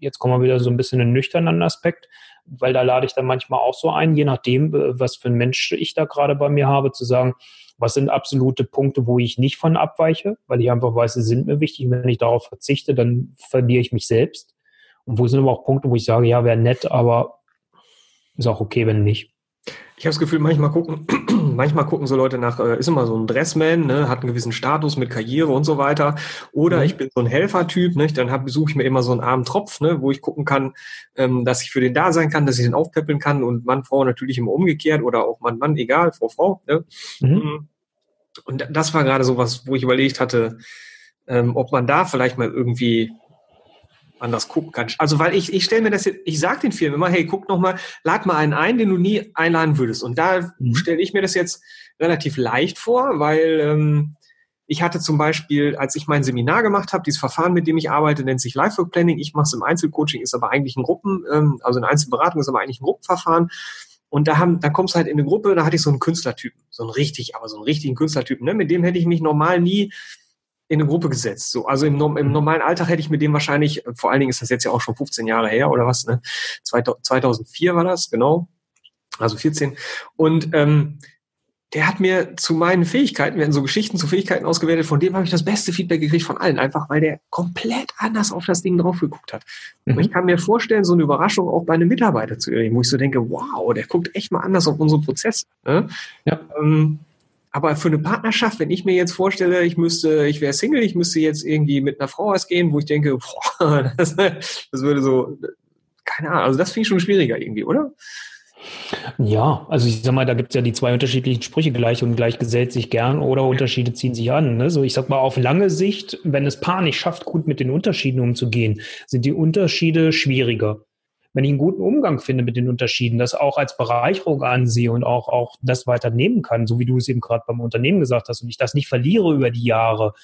Jetzt kommen wir wieder so ein bisschen in einen nüchternen Aspekt weil da lade ich dann manchmal auch so ein, je nachdem, äh, was für ein Mensch ich da gerade bei mir habe, zu sagen, was sind absolute Punkte, wo ich nicht von abweiche, weil ich einfach weiß, sie sind mir wichtig. Wenn ich darauf verzichte, dann verliere ich mich selbst. Und wo sind aber auch Punkte, wo ich sage, ja, wäre nett, aber ist auch okay, wenn nicht. Ich habe das Gefühl, manchmal gucken, manchmal gucken so Leute nach, äh, ist immer so ein Dressman, ne, hat einen gewissen Status mit Karriere und so weiter. Oder mhm. ich bin so ein Helfertyp, ne, dann besuche ich mir immer so einen armen Tropf, ne, wo ich gucken kann, ähm, dass ich für den da sein kann, dass ich den aufpäppeln kann und Mann, Frau natürlich immer umgekehrt oder auch Mann, Mann, egal, Frau, Frau. Ne? Mhm. mhm. Und das war gerade so was, wo ich überlegt hatte, ähm, ob man da vielleicht mal irgendwie anders gucken kannst. Also weil ich, ich stelle mir das jetzt, ich sage den Firmen immer, hey, guck noch mal, lad mal einen ein, den du nie einladen würdest. Und da mhm. stelle ich mir das jetzt relativ leicht vor, weil ähm, ich hatte zum Beispiel, als ich mein Seminar gemacht habe, dieses Verfahren, mit dem ich arbeite, nennt sich Lifework Planning. Ich mache es im Einzelcoaching, ist aber eigentlich ein Gruppen, ähm, also eine Einzelberatung ist aber eigentlich ein Gruppenverfahren. Und da haben, da kommst du halt in eine Gruppe, da hatte ich so einen Künstlertypen, so einen richtig, aber so einen richtigen Künstlertypen. Ne? Mit dem hätte ich mich normal nie in eine Gruppe gesetzt. So, also im, im normalen Alltag hätte ich mit dem wahrscheinlich, vor allen Dingen ist das jetzt ja auch schon 15 Jahre her oder was, ne? 2004 war das, genau. Also 14. Und ähm, der hat mir zu meinen Fähigkeiten, wir hatten so Geschichten zu Fähigkeiten ausgewertet, von dem habe ich das beste Feedback gekriegt von allen, einfach weil der komplett anders auf das Ding drauf geguckt hat. Mhm. Und ich kann mir vorstellen, so eine Überraschung auch bei einem Mitarbeiter zu erleben, wo ich so denke, wow, der guckt echt mal anders auf unseren Prozess. Ne? Ja. Ähm, aber für eine Partnerschaft, wenn ich mir jetzt vorstelle, ich müsste, ich wäre Single, ich müsste jetzt irgendwie mit einer Frau ausgehen, wo ich denke, boah, das, das würde so, keine Ahnung, also das finde ich schon schwieriger irgendwie, oder? Ja, also ich sag mal, da gibt es ja die zwei unterschiedlichen Sprüche, gleich und gleich gesellt sich gern oder Unterschiede ziehen sich an. Ne? So, ich sag mal, auf lange Sicht, wenn es Paar nicht schafft, gut mit den Unterschieden umzugehen, sind die Unterschiede schwieriger wenn ich einen guten Umgang finde mit den Unterschieden, das auch als Bereicherung ansehe und auch, auch das weiter nehmen kann, so wie du es eben gerade beim Unternehmen gesagt hast und ich das nicht verliere über die Jahre,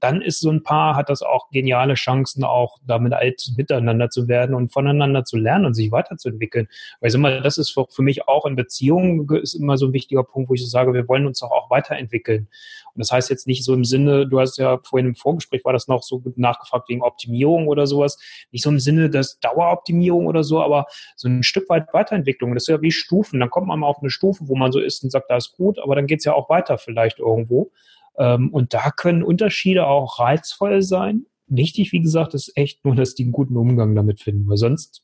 dann ist so ein Paar, hat das auch geniale Chancen, auch damit alt miteinander zu werden und voneinander zu lernen und sich weiterzuentwickeln. Weil ich immer, das ist für mich auch in Beziehungen ist immer so ein wichtiger Punkt, wo ich so sage, wir wollen uns auch, auch weiterentwickeln. Und das heißt jetzt nicht so im Sinne, du hast ja vorhin im Vorgespräch war das noch so nachgefragt wegen Optimierung oder sowas, nicht so im Sinne des Daueroptimierung oder so, aber so ein Stück weit Weiterentwicklung. Das ist ja wie Stufen. Dann kommt man mal auf eine Stufe, wo man so ist und sagt, da ist gut, aber dann geht es ja auch weiter vielleicht irgendwo. Ähm, und da können Unterschiede auch reizvoll sein. Wichtig, wie gesagt, ist echt nur, dass die einen guten Umgang damit finden, weil sonst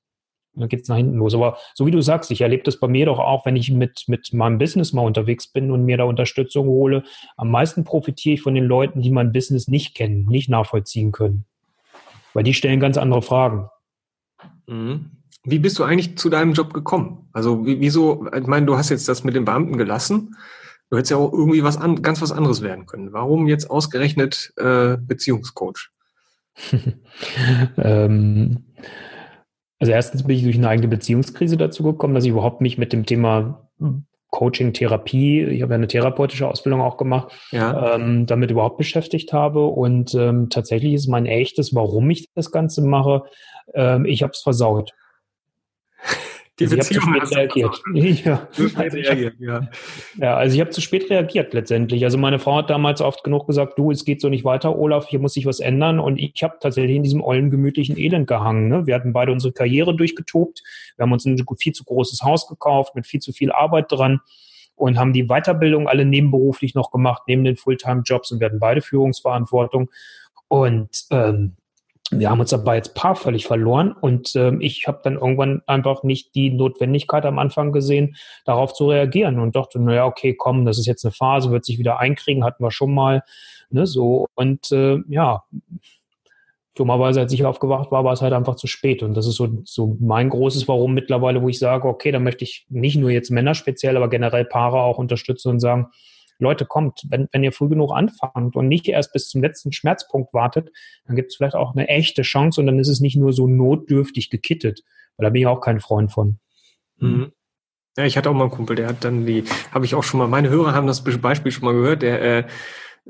dann geht es nach hinten los. Aber so wie du sagst, ich erlebe das bei mir doch auch, wenn ich mit, mit meinem Business mal unterwegs bin und mir da Unterstützung hole. Am meisten profitiere ich von den Leuten, die mein Business nicht kennen, nicht nachvollziehen können. Weil die stellen ganz andere Fragen. Mhm. Wie bist du eigentlich zu deinem Job gekommen? Also wieso, ich meine, du hast jetzt das mit den Beamten gelassen. Du hättest ja auch irgendwie was an, ganz was anderes werden können. Warum jetzt ausgerechnet äh, Beziehungscoach? ähm, also erstens bin ich durch eine eigene Beziehungskrise dazu gekommen, dass ich überhaupt mich mit dem Thema Coaching, Therapie, ich habe ja eine therapeutische Ausbildung auch gemacht, ja. ähm, damit überhaupt beschäftigt habe. Und ähm, tatsächlich ist mein echtes, warum ich das Ganze mache, ähm, ich habe es versaut. Die also Beziehung ich reagiert. Ja. reagiert. Ja. ja, also ich habe zu spät reagiert letztendlich. Also meine Frau hat damals oft genug gesagt, du, es geht so nicht weiter, Olaf, hier muss sich was ändern. Und ich habe tatsächlich in diesem ollen, gemütlichen Elend gehangen. Ne? Wir hatten beide unsere Karriere durchgetobt. Wir haben uns ein viel zu großes Haus gekauft mit viel zu viel Arbeit dran und haben die Weiterbildung alle nebenberuflich noch gemacht, neben den Fulltime-Jobs und wir hatten beide Führungsverantwortung. Und ähm, wir haben uns dabei jetzt Paar völlig verloren und ähm, ich habe dann irgendwann einfach nicht die Notwendigkeit am Anfang gesehen, darauf zu reagieren und dachte, naja, okay, komm, das ist jetzt eine Phase, wird sich wieder einkriegen, hatten wir schon mal, ne, so. Und äh, ja, dummerweise, als ich aufgewacht war, war es halt einfach zu spät. Und das ist so, so mein großes Warum mittlerweile, wo ich sage, okay, da möchte ich nicht nur jetzt Männer speziell, aber generell Paare auch unterstützen und sagen, Leute, kommt, wenn, wenn ihr früh genug anfangt und nicht erst bis zum letzten Schmerzpunkt wartet, dann gibt es vielleicht auch eine echte Chance und dann ist es nicht nur so notdürftig gekittet, weil da bin ich auch kein Freund von. Mhm. Ja, ich hatte auch mal einen Kumpel, der hat dann die, habe ich auch schon mal, meine Hörer haben das Beispiel schon mal gehört, der äh,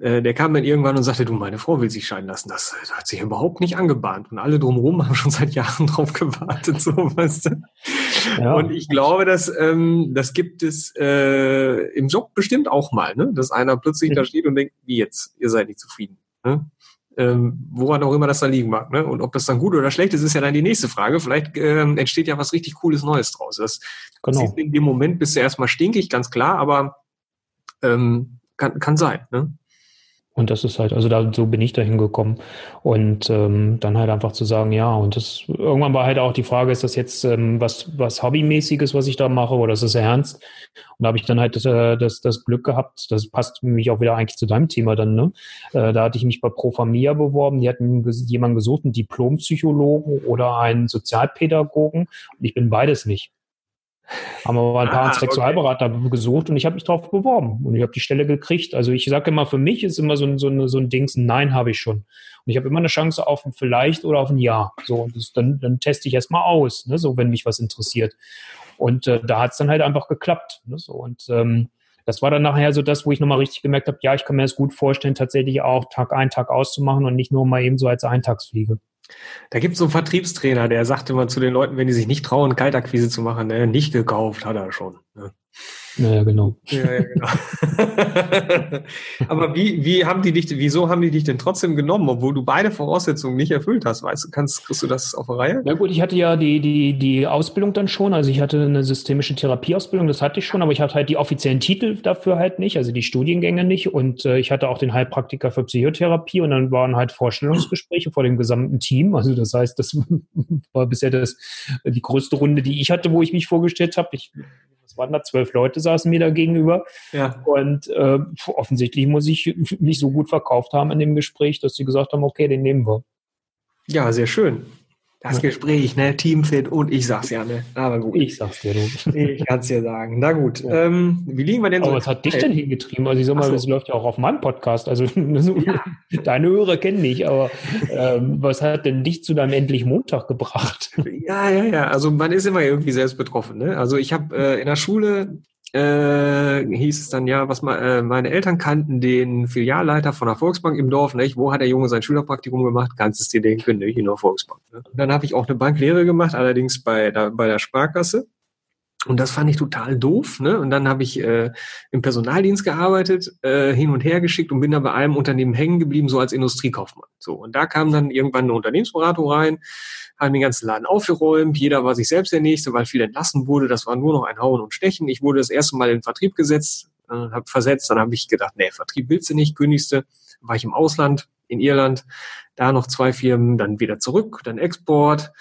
äh, der kam dann irgendwann und sagte, du, meine Frau will sich scheiden lassen. Das, das hat sich überhaupt nicht angebahnt. Und alle drumherum haben schon seit Jahren drauf gewartet, so weißt du. Ja. Und ich glaube, dass ähm, das gibt es äh, im Job bestimmt auch mal, ne? dass einer plötzlich da steht und denkt, wie jetzt, ihr seid nicht zufrieden. Ne? Ähm, woran auch immer das dann liegen mag. Ne? Und ob das dann gut oder schlecht ist, ist ja dann die nächste Frage. Vielleicht ähm, entsteht ja was richtig Cooles Neues draus. Das, genau. das in dem Moment bist du erstmal stinkig, ganz klar, aber ähm, kann, kann sein. Ne? Und das ist halt, also da so bin ich da hingekommen. Und ähm, dann halt einfach zu sagen, ja, und das irgendwann war halt auch die Frage, ist das jetzt ähm, was, was Hobbymäßiges, was ich da mache, oder ist das ernst? Und da habe ich dann halt das, äh, das, das Glück gehabt, das passt mich auch wieder eigentlich zu deinem Thema dann, ne? Äh, da hatte ich mich bei Pro Familia beworben, die hatten jemanden gesucht, einen Diplompsychologen oder einen Sozialpädagogen. Und ich bin beides nicht haben wir mal ein paar ah, Sexualberater okay. gesucht und ich habe mich darauf beworben und ich habe die Stelle gekriegt. Also ich sage immer, für mich ist immer so ein, so ein, so ein Dings, ein Nein habe ich schon. Und ich habe immer eine Chance auf ein Vielleicht oder auf ein Ja. So, und das, dann, dann teste ich erstmal aus, ne, so wenn mich was interessiert. Und äh, da hat es dann halt einfach geklappt. Ne, so, und ähm, das war dann nachher so das, wo ich nochmal richtig gemerkt habe, ja, ich kann mir das gut vorstellen, tatsächlich auch Tag ein, Tag auszumachen und nicht nur mal eben so als Eintagsfliege. Da gibt es so einen Vertriebstrainer, der sagt immer zu den Leuten, wenn die sich nicht trauen, Kaltakquise zu machen, ne, nicht gekauft, hat er schon. Ne? Naja, genau. Ja, ja, genau. Aber wie, wie haben die dich, wieso haben die dich denn trotzdem genommen, obwohl du beide Voraussetzungen nicht erfüllt hast? Weißt du, kannst, kriegst du das auf der Reihe? Ja gut, ich hatte ja die, die, die Ausbildung dann schon. Also ich hatte eine systemische Therapieausbildung, das hatte ich schon, aber ich hatte halt die offiziellen Titel dafür halt nicht, also die Studiengänge nicht. Und äh, ich hatte auch den Heilpraktiker für Psychotherapie und dann waren halt Vorstellungsgespräche vor dem gesamten Team. Also das heißt, das war bisher das, die größte Runde, die ich hatte, wo ich mich vorgestellt habe. Ich waren da zwölf Leute saßen mir da gegenüber. Ja. Und äh, offensichtlich muss ich mich so gut verkauft haben in dem Gespräch, dass sie gesagt haben, okay, den nehmen wir. Ja, sehr schön. Das. Gespräch, ne? Teamfit und ich sag's ja, ne? Aber gut. Ich sag's dir, du. Ich kann's dir sagen. Na gut. Ja. Ähm, wie liegen wir denn so? Aber was hat dich denn hingetrieben? Also ich sag mal, so. das läuft ja auch auf meinem Podcast. Also ja. deine Hörer kennen dich, aber ähm, was hat denn dich zu deinem endlich Montag gebracht? Ja, ja, ja. Also man ist immer irgendwie selbst betroffen. Ne? Also ich habe äh, in der Schule äh, hieß es dann ja, was ma, äh, meine Eltern kannten den Filialleiter von der Volksbank im Dorf, nicht? Wo hat der Junge sein Schülerpraktikum gemacht? Kannst es dir denken, nicht? In der Volksbank. Ne? dann habe ich auch eine Banklehre gemacht, allerdings bei der, bei der Sparkasse. Und das fand ich total doof. Ne? Und dann habe ich äh, im Personaldienst gearbeitet, äh, hin und her geschickt und bin dann bei einem Unternehmen hängen geblieben, so als Industriekaufmann. So und da kam dann irgendwann eine Unternehmensberatung rein, haben den ganzen Laden aufgeräumt. Jeder war sich selbst der Nächste, weil viel entlassen wurde. Das war nur noch ein Hauen und Stechen. Ich wurde das erste Mal in den Vertrieb gesetzt, äh, habe versetzt. Dann habe ich gedacht, nee, Vertrieb willst du nicht, kündigste. War ich im Ausland, in Irland, da noch zwei Firmen, dann wieder zurück, dann Export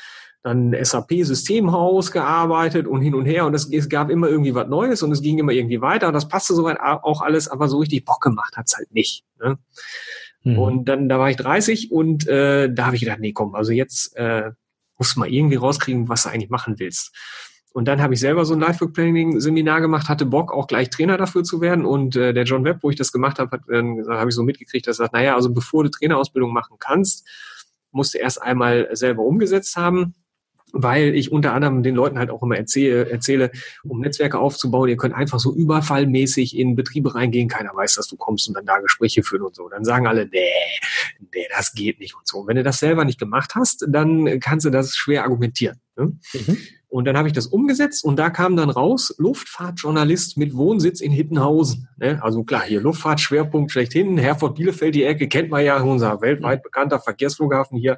dann SAP-Systemhaus gearbeitet und hin und her und es, es, gab immer irgendwie was Neues und es ging immer irgendwie weiter und das passte soweit auch alles, aber so richtig Bock gemacht hat's halt nicht. Ne? Mhm. Und dann, da war ich 30 und äh, da habe ich gedacht, nee, komm, also jetzt äh, musst du mal irgendwie rauskriegen, was du eigentlich machen willst. Und dann habe ich selber so ein Life-Planning-Seminar gemacht, hatte Bock, auch gleich Trainer dafür zu werden. Und äh, der John Webb, wo ich das gemacht habe, hat gesagt, habe ich so mitgekriegt, dass er sagt, naja, also bevor du Trainerausbildung machen kannst, musst du erst einmal selber umgesetzt haben weil ich unter anderem den Leuten halt auch immer erzähle, erzähle, um Netzwerke aufzubauen, ihr könnt einfach so überfallmäßig in Betriebe reingehen, keiner weiß, dass du kommst und dann da Gespräche führen und so. Dann sagen alle, nee, nee, das geht nicht und so. Und wenn du das selber nicht gemacht hast, dann kannst du das schwer argumentieren. Ne? Mhm. Und dann habe ich das umgesetzt und da kam dann raus, Luftfahrtjournalist mit Wohnsitz in Hittenhausen. Ne? Also klar, hier Luftfahrtschwerpunkt schlechthin, Herford Bielefeld, die Ecke kennt man ja, unser weltweit bekannter Verkehrsflughafen hier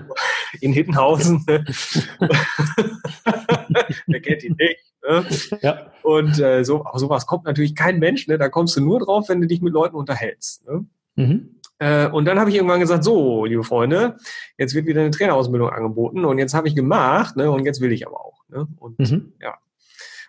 in Hittenhausen. Ne? Wer kennt ihn nicht? Ne? Ja. Und äh, so, sowas kommt natürlich kein Mensch, ne? da kommst du nur drauf, wenn du dich mit Leuten unterhältst. Ne? Mhm. Äh, und dann habe ich irgendwann gesagt, so, liebe Freunde, jetzt wird wieder eine Trainerausbildung angeboten und jetzt habe ich gemacht, ne, und jetzt will ich aber auch. Ne? Und mhm. ja.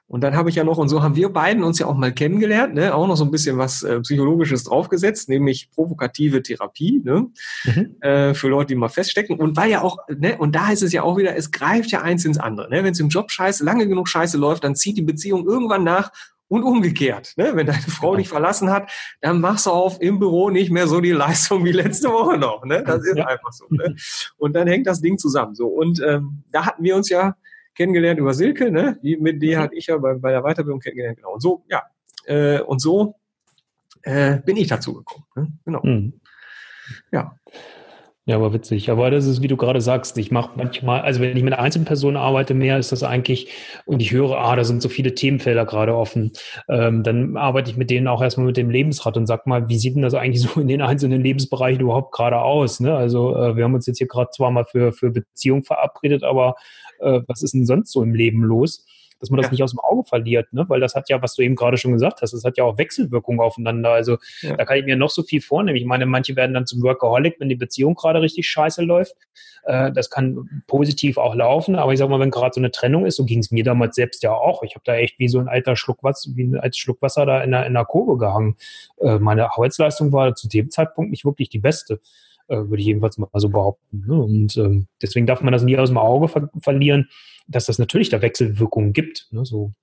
Und dann habe ich ja noch, und so haben wir beiden uns ja auch mal kennengelernt, ne? auch noch so ein bisschen was äh, Psychologisches draufgesetzt, nämlich provokative Therapie, ne? Mhm. Äh, für Leute, die mal feststecken. Und weil ja auch, ne, und da heißt es ja auch wieder, es greift ja eins ins andere. Ne? Wenn es im Job scheiße, lange genug scheiße läuft, dann zieht die Beziehung irgendwann nach Und umgekehrt, ne? wenn deine Frau dich verlassen hat, dann machst du auf im Büro nicht mehr so die Leistung wie letzte Woche noch. Ne? Das ist ja. einfach so. Ne? Und dann hängt das Ding zusammen. So und ähm, da hatten wir uns ja kennengelernt über Silke, ne? Die, mit der mhm. hatte ich ja bei, bei der Weiterbildung kennengelernt. Genau. Und so, ja. Äh, und so äh, bin ich dazu gekommen. Ne? Genau. Mhm. Ja. Ja, aber witzig. Aber das ist, wie du gerade sagst, ich mache manchmal, also wenn ich mit Einzelpersonen arbeite, mehr ist das eigentlich, und ich höre, ah, da sind so viele Themenfelder gerade offen, ähm, dann arbeite ich mit denen auch erstmal mit dem Lebensrad und sag mal, wie sieht denn das eigentlich so in den einzelnen Lebensbereichen überhaupt gerade aus? Ne? Also äh, wir haben uns jetzt hier gerade zwar mal für, für Beziehung verabredet, aber äh, was ist denn sonst so im Leben los? Dass man das ja. nicht aus dem Auge verliert, ne? weil das hat ja, was du eben gerade schon gesagt hast, das hat ja auch Wechselwirkungen aufeinander. Also ja. da kann ich mir noch so viel vornehmen. Ich meine, manche werden dann zum Workaholic, wenn die Beziehung gerade richtig scheiße läuft. Äh, das kann positiv auch laufen, aber ich sag mal, wenn gerade so eine Trennung ist, so ging es mir damals selbst ja auch. Ich habe da echt wie so ein alter Schluck Wasser, wie ein altes Schluck Wasser da in der, in der Kurve gehangen. Äh, meine Arbeitsleistung war zu dem Zeitpunkt nicht wirklich die beste äh, würde ich jedenfalls mal so behaupten. Ne? Und ähm, deswegen darf man das nie aus dem Auge ver verlieren dass das natürlich da Wechselwirkungen gibt. Ne, so.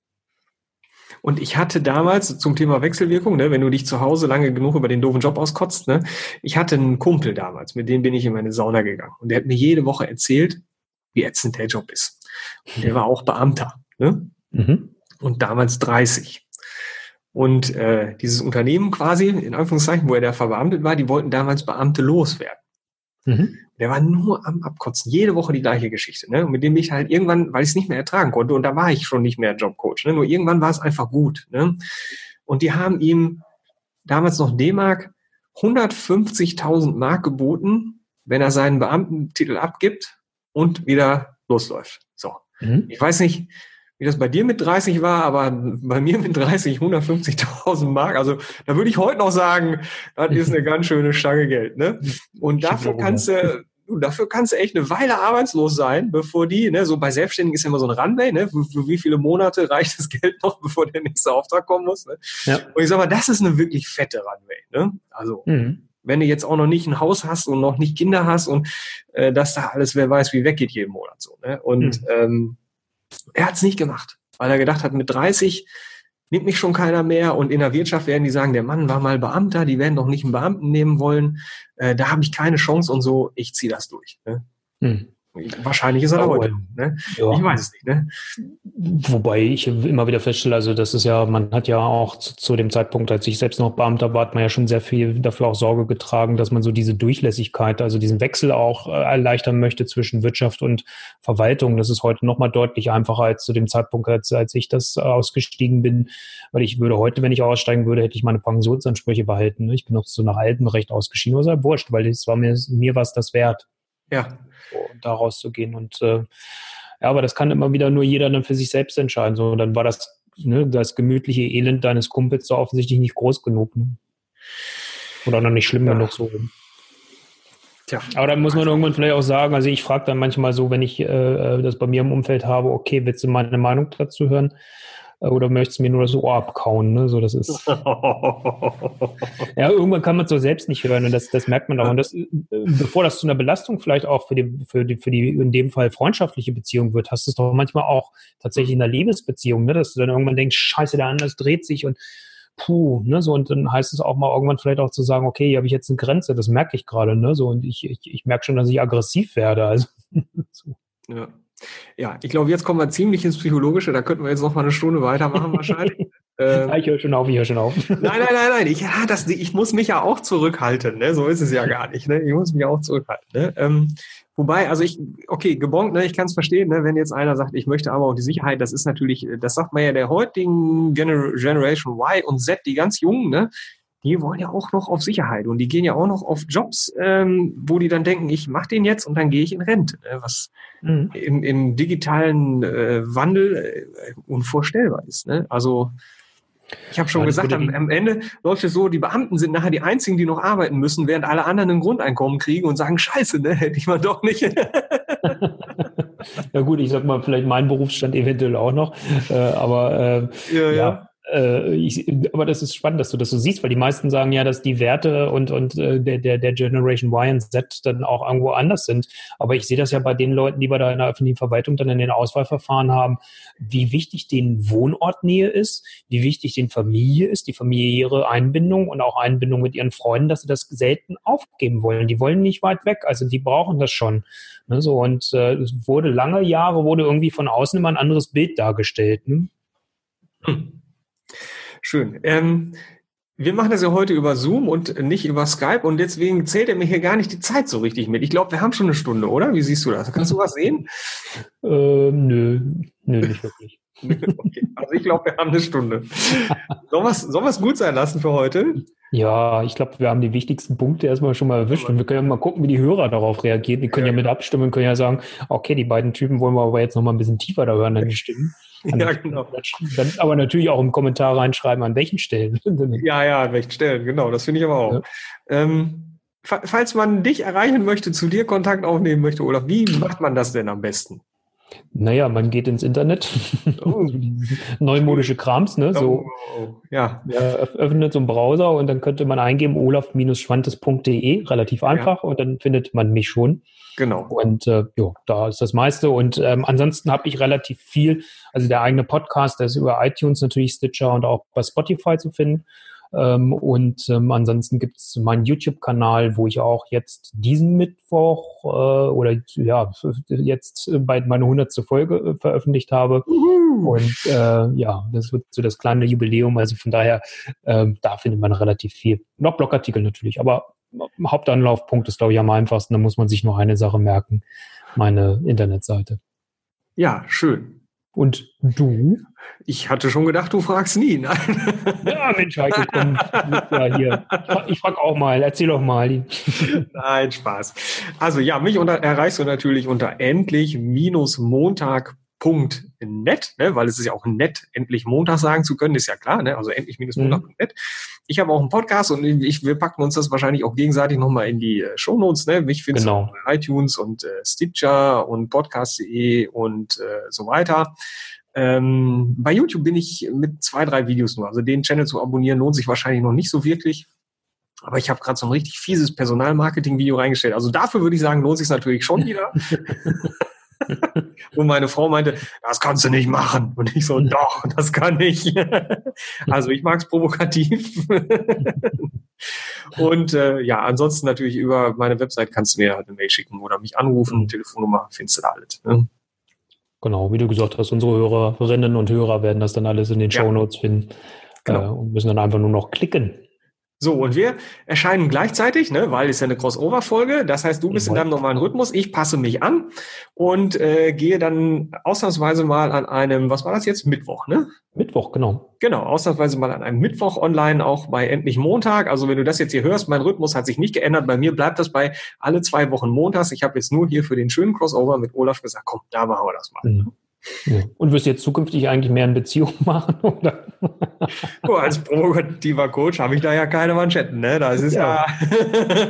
Und ich hatte damals zum Thema Wechselwirkung, ne, wenn du dich zu Hause lange genug über den doofen Job auskotzt, ne, ich hatte einen Kumpel damals, mit dem bin ich in meine Sauna gegangen. Und der hat mir jede Woche erzählt, wie ätzend der Job ist. Und der war auch Beamter. Ne? Mhm. Und damals 30. Und äh, dieses Unternehmen quasi, in Anführungszeichen, wo er da verbeamtet war, die wollten damals Beamte loswerden. Mhm. Der war nur am Abkotzen. Jede Woche die gleiche Geschichte. Ne? Und mit dem ich halt irgendwann, weil ich es nicht mehr ertragen konnte, und da war ich schon nicht mehr Jobcoach. Ne? Nur irgendwann war es einfach gut. Ne? Und die haben ihm damals noch D-Mark 150.000 Mark geboten, wenn er seinen Beamtentitel abgibt und wieder losläuft. So. Mhm. Ich weiß nicht, wie das bei dir mit 30 war, aber bei mir mit 30 150.000 Mark. Also da würde ich heute noch sagen, das ist eine ganz schöne Stange Geld. Ne? Und dafür kannst du, dafür kannst du echt eine Weile arbeitslos sein, bevor die, ne, so bei Selbstständigen ist ja immer so ein Runway, ne, für, für wie viele Monate reicht das Geld noch, bevor der nächste Auftrag kommen muss. Ne? Ja. Und ich sag mal, das ist eine wirklich fette Runway. Ne? Also mhm. wenn du jetzt auch noch nicht ein Haus hast und noch nicht Kinder hast und äh, dass da alles, wer weiß, wie weggeht jeden Monat so. Ne? Und mhm. ähm, er hat es nicht gemacht, weil er gedacht hat, mit 30 nimmt mich schon keiner mehr und in der Wirtschaft werden die sagen, der Mann war mal Beamter, die werden doch nicht einen Beamten nehmen wollen, äh, da habe ich keine Chance und so, ich ziehe das durch. Ne? Hm. Wahrscheinlich ist er da heute. Ne? Ja. Ich weiß es nicht. Ne? Wobei ich immer wieder feststelle, also das ist ja, man hat ja auch zu, zu, dem Zeitpunkt, als ich selbst noch Beamter war, hat man ja schon sehr viel dafür auch Sorge getragen, dass man so diese Durchlässigkeit, also diesen Wechsel auch äh, erleichtern möchte zwischen Wirtschaft und Verwaltung. Das ist heute nochmal deutlich einfacher als zu dem Zeitpunkt, als, als ich das ausgestiegen bin, weil ich würde heute, wenn ich aussteigen würde, hätte ich meine Pensionsansprüche behalten. Ne? Ich bin noch so nach altem Recht ausgeschieden, was halt wurscht, weil es war mir, mir was das wert. Ja, da rauszugehen. Und äh, ja, aber das kann immer wieder nur jeder dann für sich selbst entscheiden. So, dann war das, ne, das gemütliche Elend deines Kumpels so offensichtlich nicht groß genug. Ne? Oder noch nicht schlimm ja. genug so. Tja. Aber da muss man irgendwann vielleicht auch sagen, also ich frage dann manchmal so, wenn ich äh, äh das bei mir im Umfeld habe, okay, willst du meine Meinung dazu hören? Oder möchtest du mir nur das Ohr abkauen? Ne? So, das ist. ja, irgendwann kann man es so selbst nicht hören und das, das merkt man auch. Und das, bevor das zu einer Belastung vielleicht auch für die, für die, für die in dem Fall freundschaftliche Beziehung wird, hast du es doch manchmal auch tatsächlich in der Liebesbeziehung, ne? dass du dann irgendwann denkst, scheiße, der andere dreht sich und puh, ne, so und dann heißt es auch mal irgendwann vielleicht auch zu sagen, okay, hier habe ich jetzt eine Grenze, das merke ich gerade, ne, so und ich, ich, ich merke schon, dass ich aggressiv werde, also so. Ja. Ja, ich glaube, jetzt kommen wir ziemlich ins Psychologische. Da könnten wir jetzt noch mal eine Stunde weitermachen wahrscheinlich. ähm, ja, ich höre schon auf, ich höre schon auf. nein, nein, nein, nein. Ich, ja, das, ich muss mich ja auch zurückhalten. Ne? So ist es ja gar nicht. Ne? Ich muss mich auch zurückhalten. Ne? Ähm, wobei, also ich, okay, gebongt, ne? ich kann es verstehen, ne? wenn jetzt einer sagt, ich möchte aber auch die Sicherheit, das ist natürlich, das sagt man ja der heutigen Gener Generation Y und Z, die ganz Jungen, ne? Die wollen ja auch noch auf Sicherheit und die gehen ja auch noch auf Jobs, ähm, wo die dann denken, ich mache den jetzt und dann gehe ich in Rente, ne? was mhm. im, im, digitalen äh, Wandel äh, unvorstellbar ist. Ne? Also ich habe schon ja, gesagt, am, am, Ende läuft es so, die Beamten sind nachher die einzigen, die noch arbeiten müssen, während alle anderen ein Grundeinkommen kriegen und sagen, scheiße, ne, hätte ich mal doch nicht. ja gut, ich sag mal, vielleicht mein Berufsstand eventuell auch noch, äh, aber äh, ja, ja. ja äh, ich, aber das ist spannend, dass du das so siehst, weil die meisten sagen ja, dass die Werte und, und äh, der, der, der Generation Y und Z dann auch irgendwo anders sind. Aber ich sehe das ja bei den Leuten, die wir da in der öffentlichen Verwaltung dann in den Auswahlverfahren haben, wie wichtig den Wohnortnähe ist, wie wichtig den Familie ist, die familiäre Einbindung und auch Einbindung mit ihren Freunden, dass sie das selten aufgeben wollen. Die wollen nicht weit weg, also die brauchen das schon. Ne, so, und äh, es wurde lange Jahre, wurde irgendwie von außen immer ein anderes Bild dargestellt. Ne? Hm. Schön. Ähm, wir machen das ja heute über Zoom und nicht über Skype und deswegen zählt er mir hier gar nicht die Zeit so richtig mit. Ich glaube, wir haben schon eine Stunde, oder? Wie siehst du das? Kannst du was sehen? Ähm, nö, nö, nicht wirklich. okay. Also ich glaube, wir haben eine Stunde. Sollen wir es gut sein lassen für heute? Ja, ich glaube, wir haben die wichtigsten Punkte erstmal schon mal erwischt und wir können ja mal gucken, wie die Hörer darauf reagieren. Die können ja, ja mit abstimmen, können ja sagen, okay, die beiden Typen wollen wir aber jetzt noch mal ein bisschen tiefer da hören, dann die Stimmen. Ja, genau. Dann aber natürlich auch im Kommentar reinschreiben, an welchen Stellen. ja, ja, an welchen Stellen, genau, das finde ich aber auch. Ja. Ähm, falls man dich erreichen möchte, zu dir Kontakt aufnehmen möchte, oder wie macht man das denn am besten? Naja, man geht ins Internet, oh. neumodische Krams, ne? So, oh, ja. öffnet so einen Browser und dann könnte man eingeben olaf-schwantes.de, relativ einfach, ja. und dann findet man mich schon. Genau. Und äh, ja, da ist das meiste. Und ähm, ansonsten habe ich relativ viel, also der eigene Podcast, der ist über iTunes natürlich, Stitcher und auch bei Spotify zu finden. Ähm, und ähm, ansonsten gibt es meinen YouTube-Kanal, wo ich auch jetzt diesen Mittwoch äh, oder ja, jetzt bald meine hundertste Folge äh, veröffentlicht habe. Uhu. Und äh, ja, das wird so das kleine Jubiläum. Also von daher, äh, da findet man relativ viel. Noch Blogartikel natürlich, aber Hauptanlaufpunkt ist, glaube ich, am einfachsten. Da muss man sich nur eine Sache merken. Meine Internetseite. Ja, schön. Und du? Ich hatte schon gedacht, du fragst nie. Nein. Ja, Mensch, Heiko, komm. Ja, hier. Ich frage auch mal. Erzähl doch mal. Nein, Spaß. Also ja, mich unter, erreichst du natürlich unter endlich-montag endlich-montag.net, ne, weil es ist ja auch nett, endlich Montag sagen zu können, ist ja klar, ne, also endlich-montag.net. Mhm. Ich habe auch einen Podcast und ich, wir packen uns das wahrscheinlich auch gegenseitig nochmal in die äh, Shownotes, ne, mich findest genau. du bei iTunes und äh, Stitcher und podcast.de und äh, so weiter. Ähm, bei YouTube bin ich mit zwei, drei Videos nur. Also den Channel zu abonnieren lohnt sich wahrscheinlich noch nicht so wirklich. Aber ich habe gerade so ein richtig fieses Personalmarketing-Video reingestellt. Also dafür würde ich sagen, lohnt sich natürlich schon wieder. Und meine Frau meinte, das kannst du nicht machen. Und ich so, doch, das kann ich. also ich mag es provokativ. Und äh, ja, ansonsten natürlich über meine Website kannst du mir halt eine Mail schicken oder mich anrufen, mhm. Telefonnummer, findest du da alles. Ne? Genau, wie du gesagt hast, unsere Hörerinnen und Hörer werden das dann alles in den ja. Show Notes finden genau. äh, und müssen dann einfach nur noch klicken. So, und wir erscheinen gleichzeitig, ne, weil es ja eine Crossover-Folge. Das heißt, du bist in deinem normalen Rhythmus, ich passe mich an und äh, gehe dann ausnahmsweise mal an einem, was war das jetzt? Mittwoch, ne? Mittwoch, genau. Genau, ausnahmsweise mal an einem Mittwoch online, auch bei Endlich Montag. Also wenn du das jetzt hier hörst, mein Rhythmus hat sich nicht geändert. Bei mir bleibt das bei alle zwei Wochen montags. Ich habe jetzt nur hier für den schönen Crossover mit Olaf gesagt, komm, da machen wir das mal. Mhm. Und wirst du jetzt zukünftig eigentlich mehr in Beziehung machen? Oder? Oh, als provokativer Coach habe ich da ja keine Manschetten, ne? Das ist ja. ja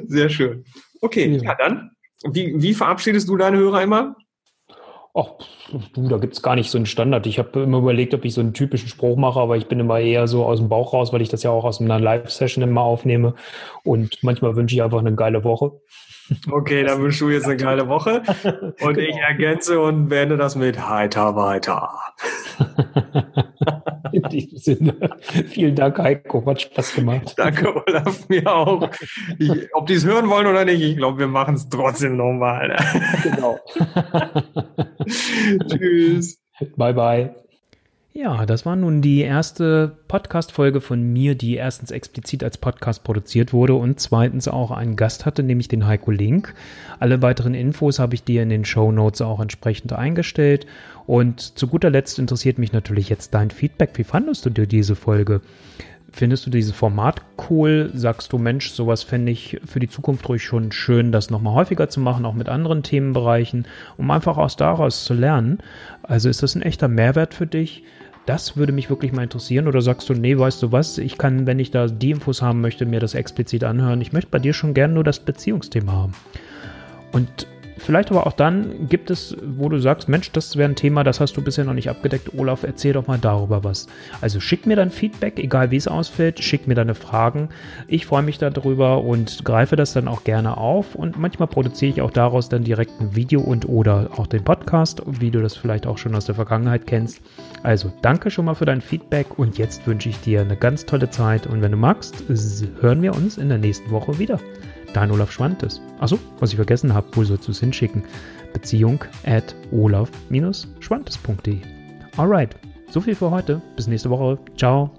Sehr schön. Okay, ja, ja dann. Wie, wie verabschiedest du deine Hörer immer? Ach, du, da gibt es gar nicht so einen Standard. Ich habe immer überlegt, ob ich so einen typischen Spruch mache, aber ich bin immer eher so aus dem Bauch raus, weil ich das ja auch aus einer Live-Session immer aufnehme. Und manchmal wünsche ich einfach eine geile Woche. Okay, dann wünschst du jetzt eine geile Woche. Und genau. ich ergänze und beende das mit heiter weiter. In diesem Sinne, vielen Dank, Heiko. Hat Spaß gemacht. Danke, Olaf, mir auch. Ich, ob die es hören wollen oder nicht, ich glaube, wir machen es trotzdem nochmal. Genau. Tschüss. Bye, bye. Ja, das war nun die erste Podcast-Folge von mir, die erstens explizit als Podcast produziert wurde und zweitens auch einen Gast hatte, nämlich den Heiko Link. Alle weiteren Infos habe ich dir in den Show Notes auch entsprechend eingestellt. Und zu guter Letzt interessiert mich natürlich jetzt dein Feedback. Wie fandest du dir diese Folge? Findest du dieses Format cool? Sagst du, Mensch, sowas fände ich für die Zukunft ruhig schon schön, das nochmal häufiger zu machen, auch mit anderen Themenbereichen, um einfach aus daraus zu lernen? Also ist das ein echter Mehrwert für dich? Das würde mich wirklich mal interessieren. Oder sagst du, nee, weißt du was, ich kann, wenn ich da die Infos haben möchte, mir das explizit anhören. Ich möchte bei dir schon gerne nur das Beziehungsthema haben. Und vielleicht aber auch dann gibt es, wo du sagst, Mensch, das wäre ein Thema, das hast du bisher noch nicht abgedeckt. Olaf, erzähl doch mal darüber was. Also schick mir dein Feedback, egal wie es ausfällt, schick mir deine Fragen. Ich freue mich darüber und greife das dann auch gerne auf und manchmal produziere ich auch daraus dann direkt ein Video und oder auch den Podcast, wie du das vielleicht auch schon aus der Vergangenheit kennst. Also danke schon mal für dein Feedback und jetzt wünsche ich dir eine ganz tolle Zeit und wenn du magst, hören wir uns in der nächsten Woche wieder. Dein Olaf Schwantes. Achso, was ich vergessen habe, wo sollst du es hinschicken? Beziehung at olaf-schwantes.de. Alright, so viel für heute. Bis nächste Woche. Ciao.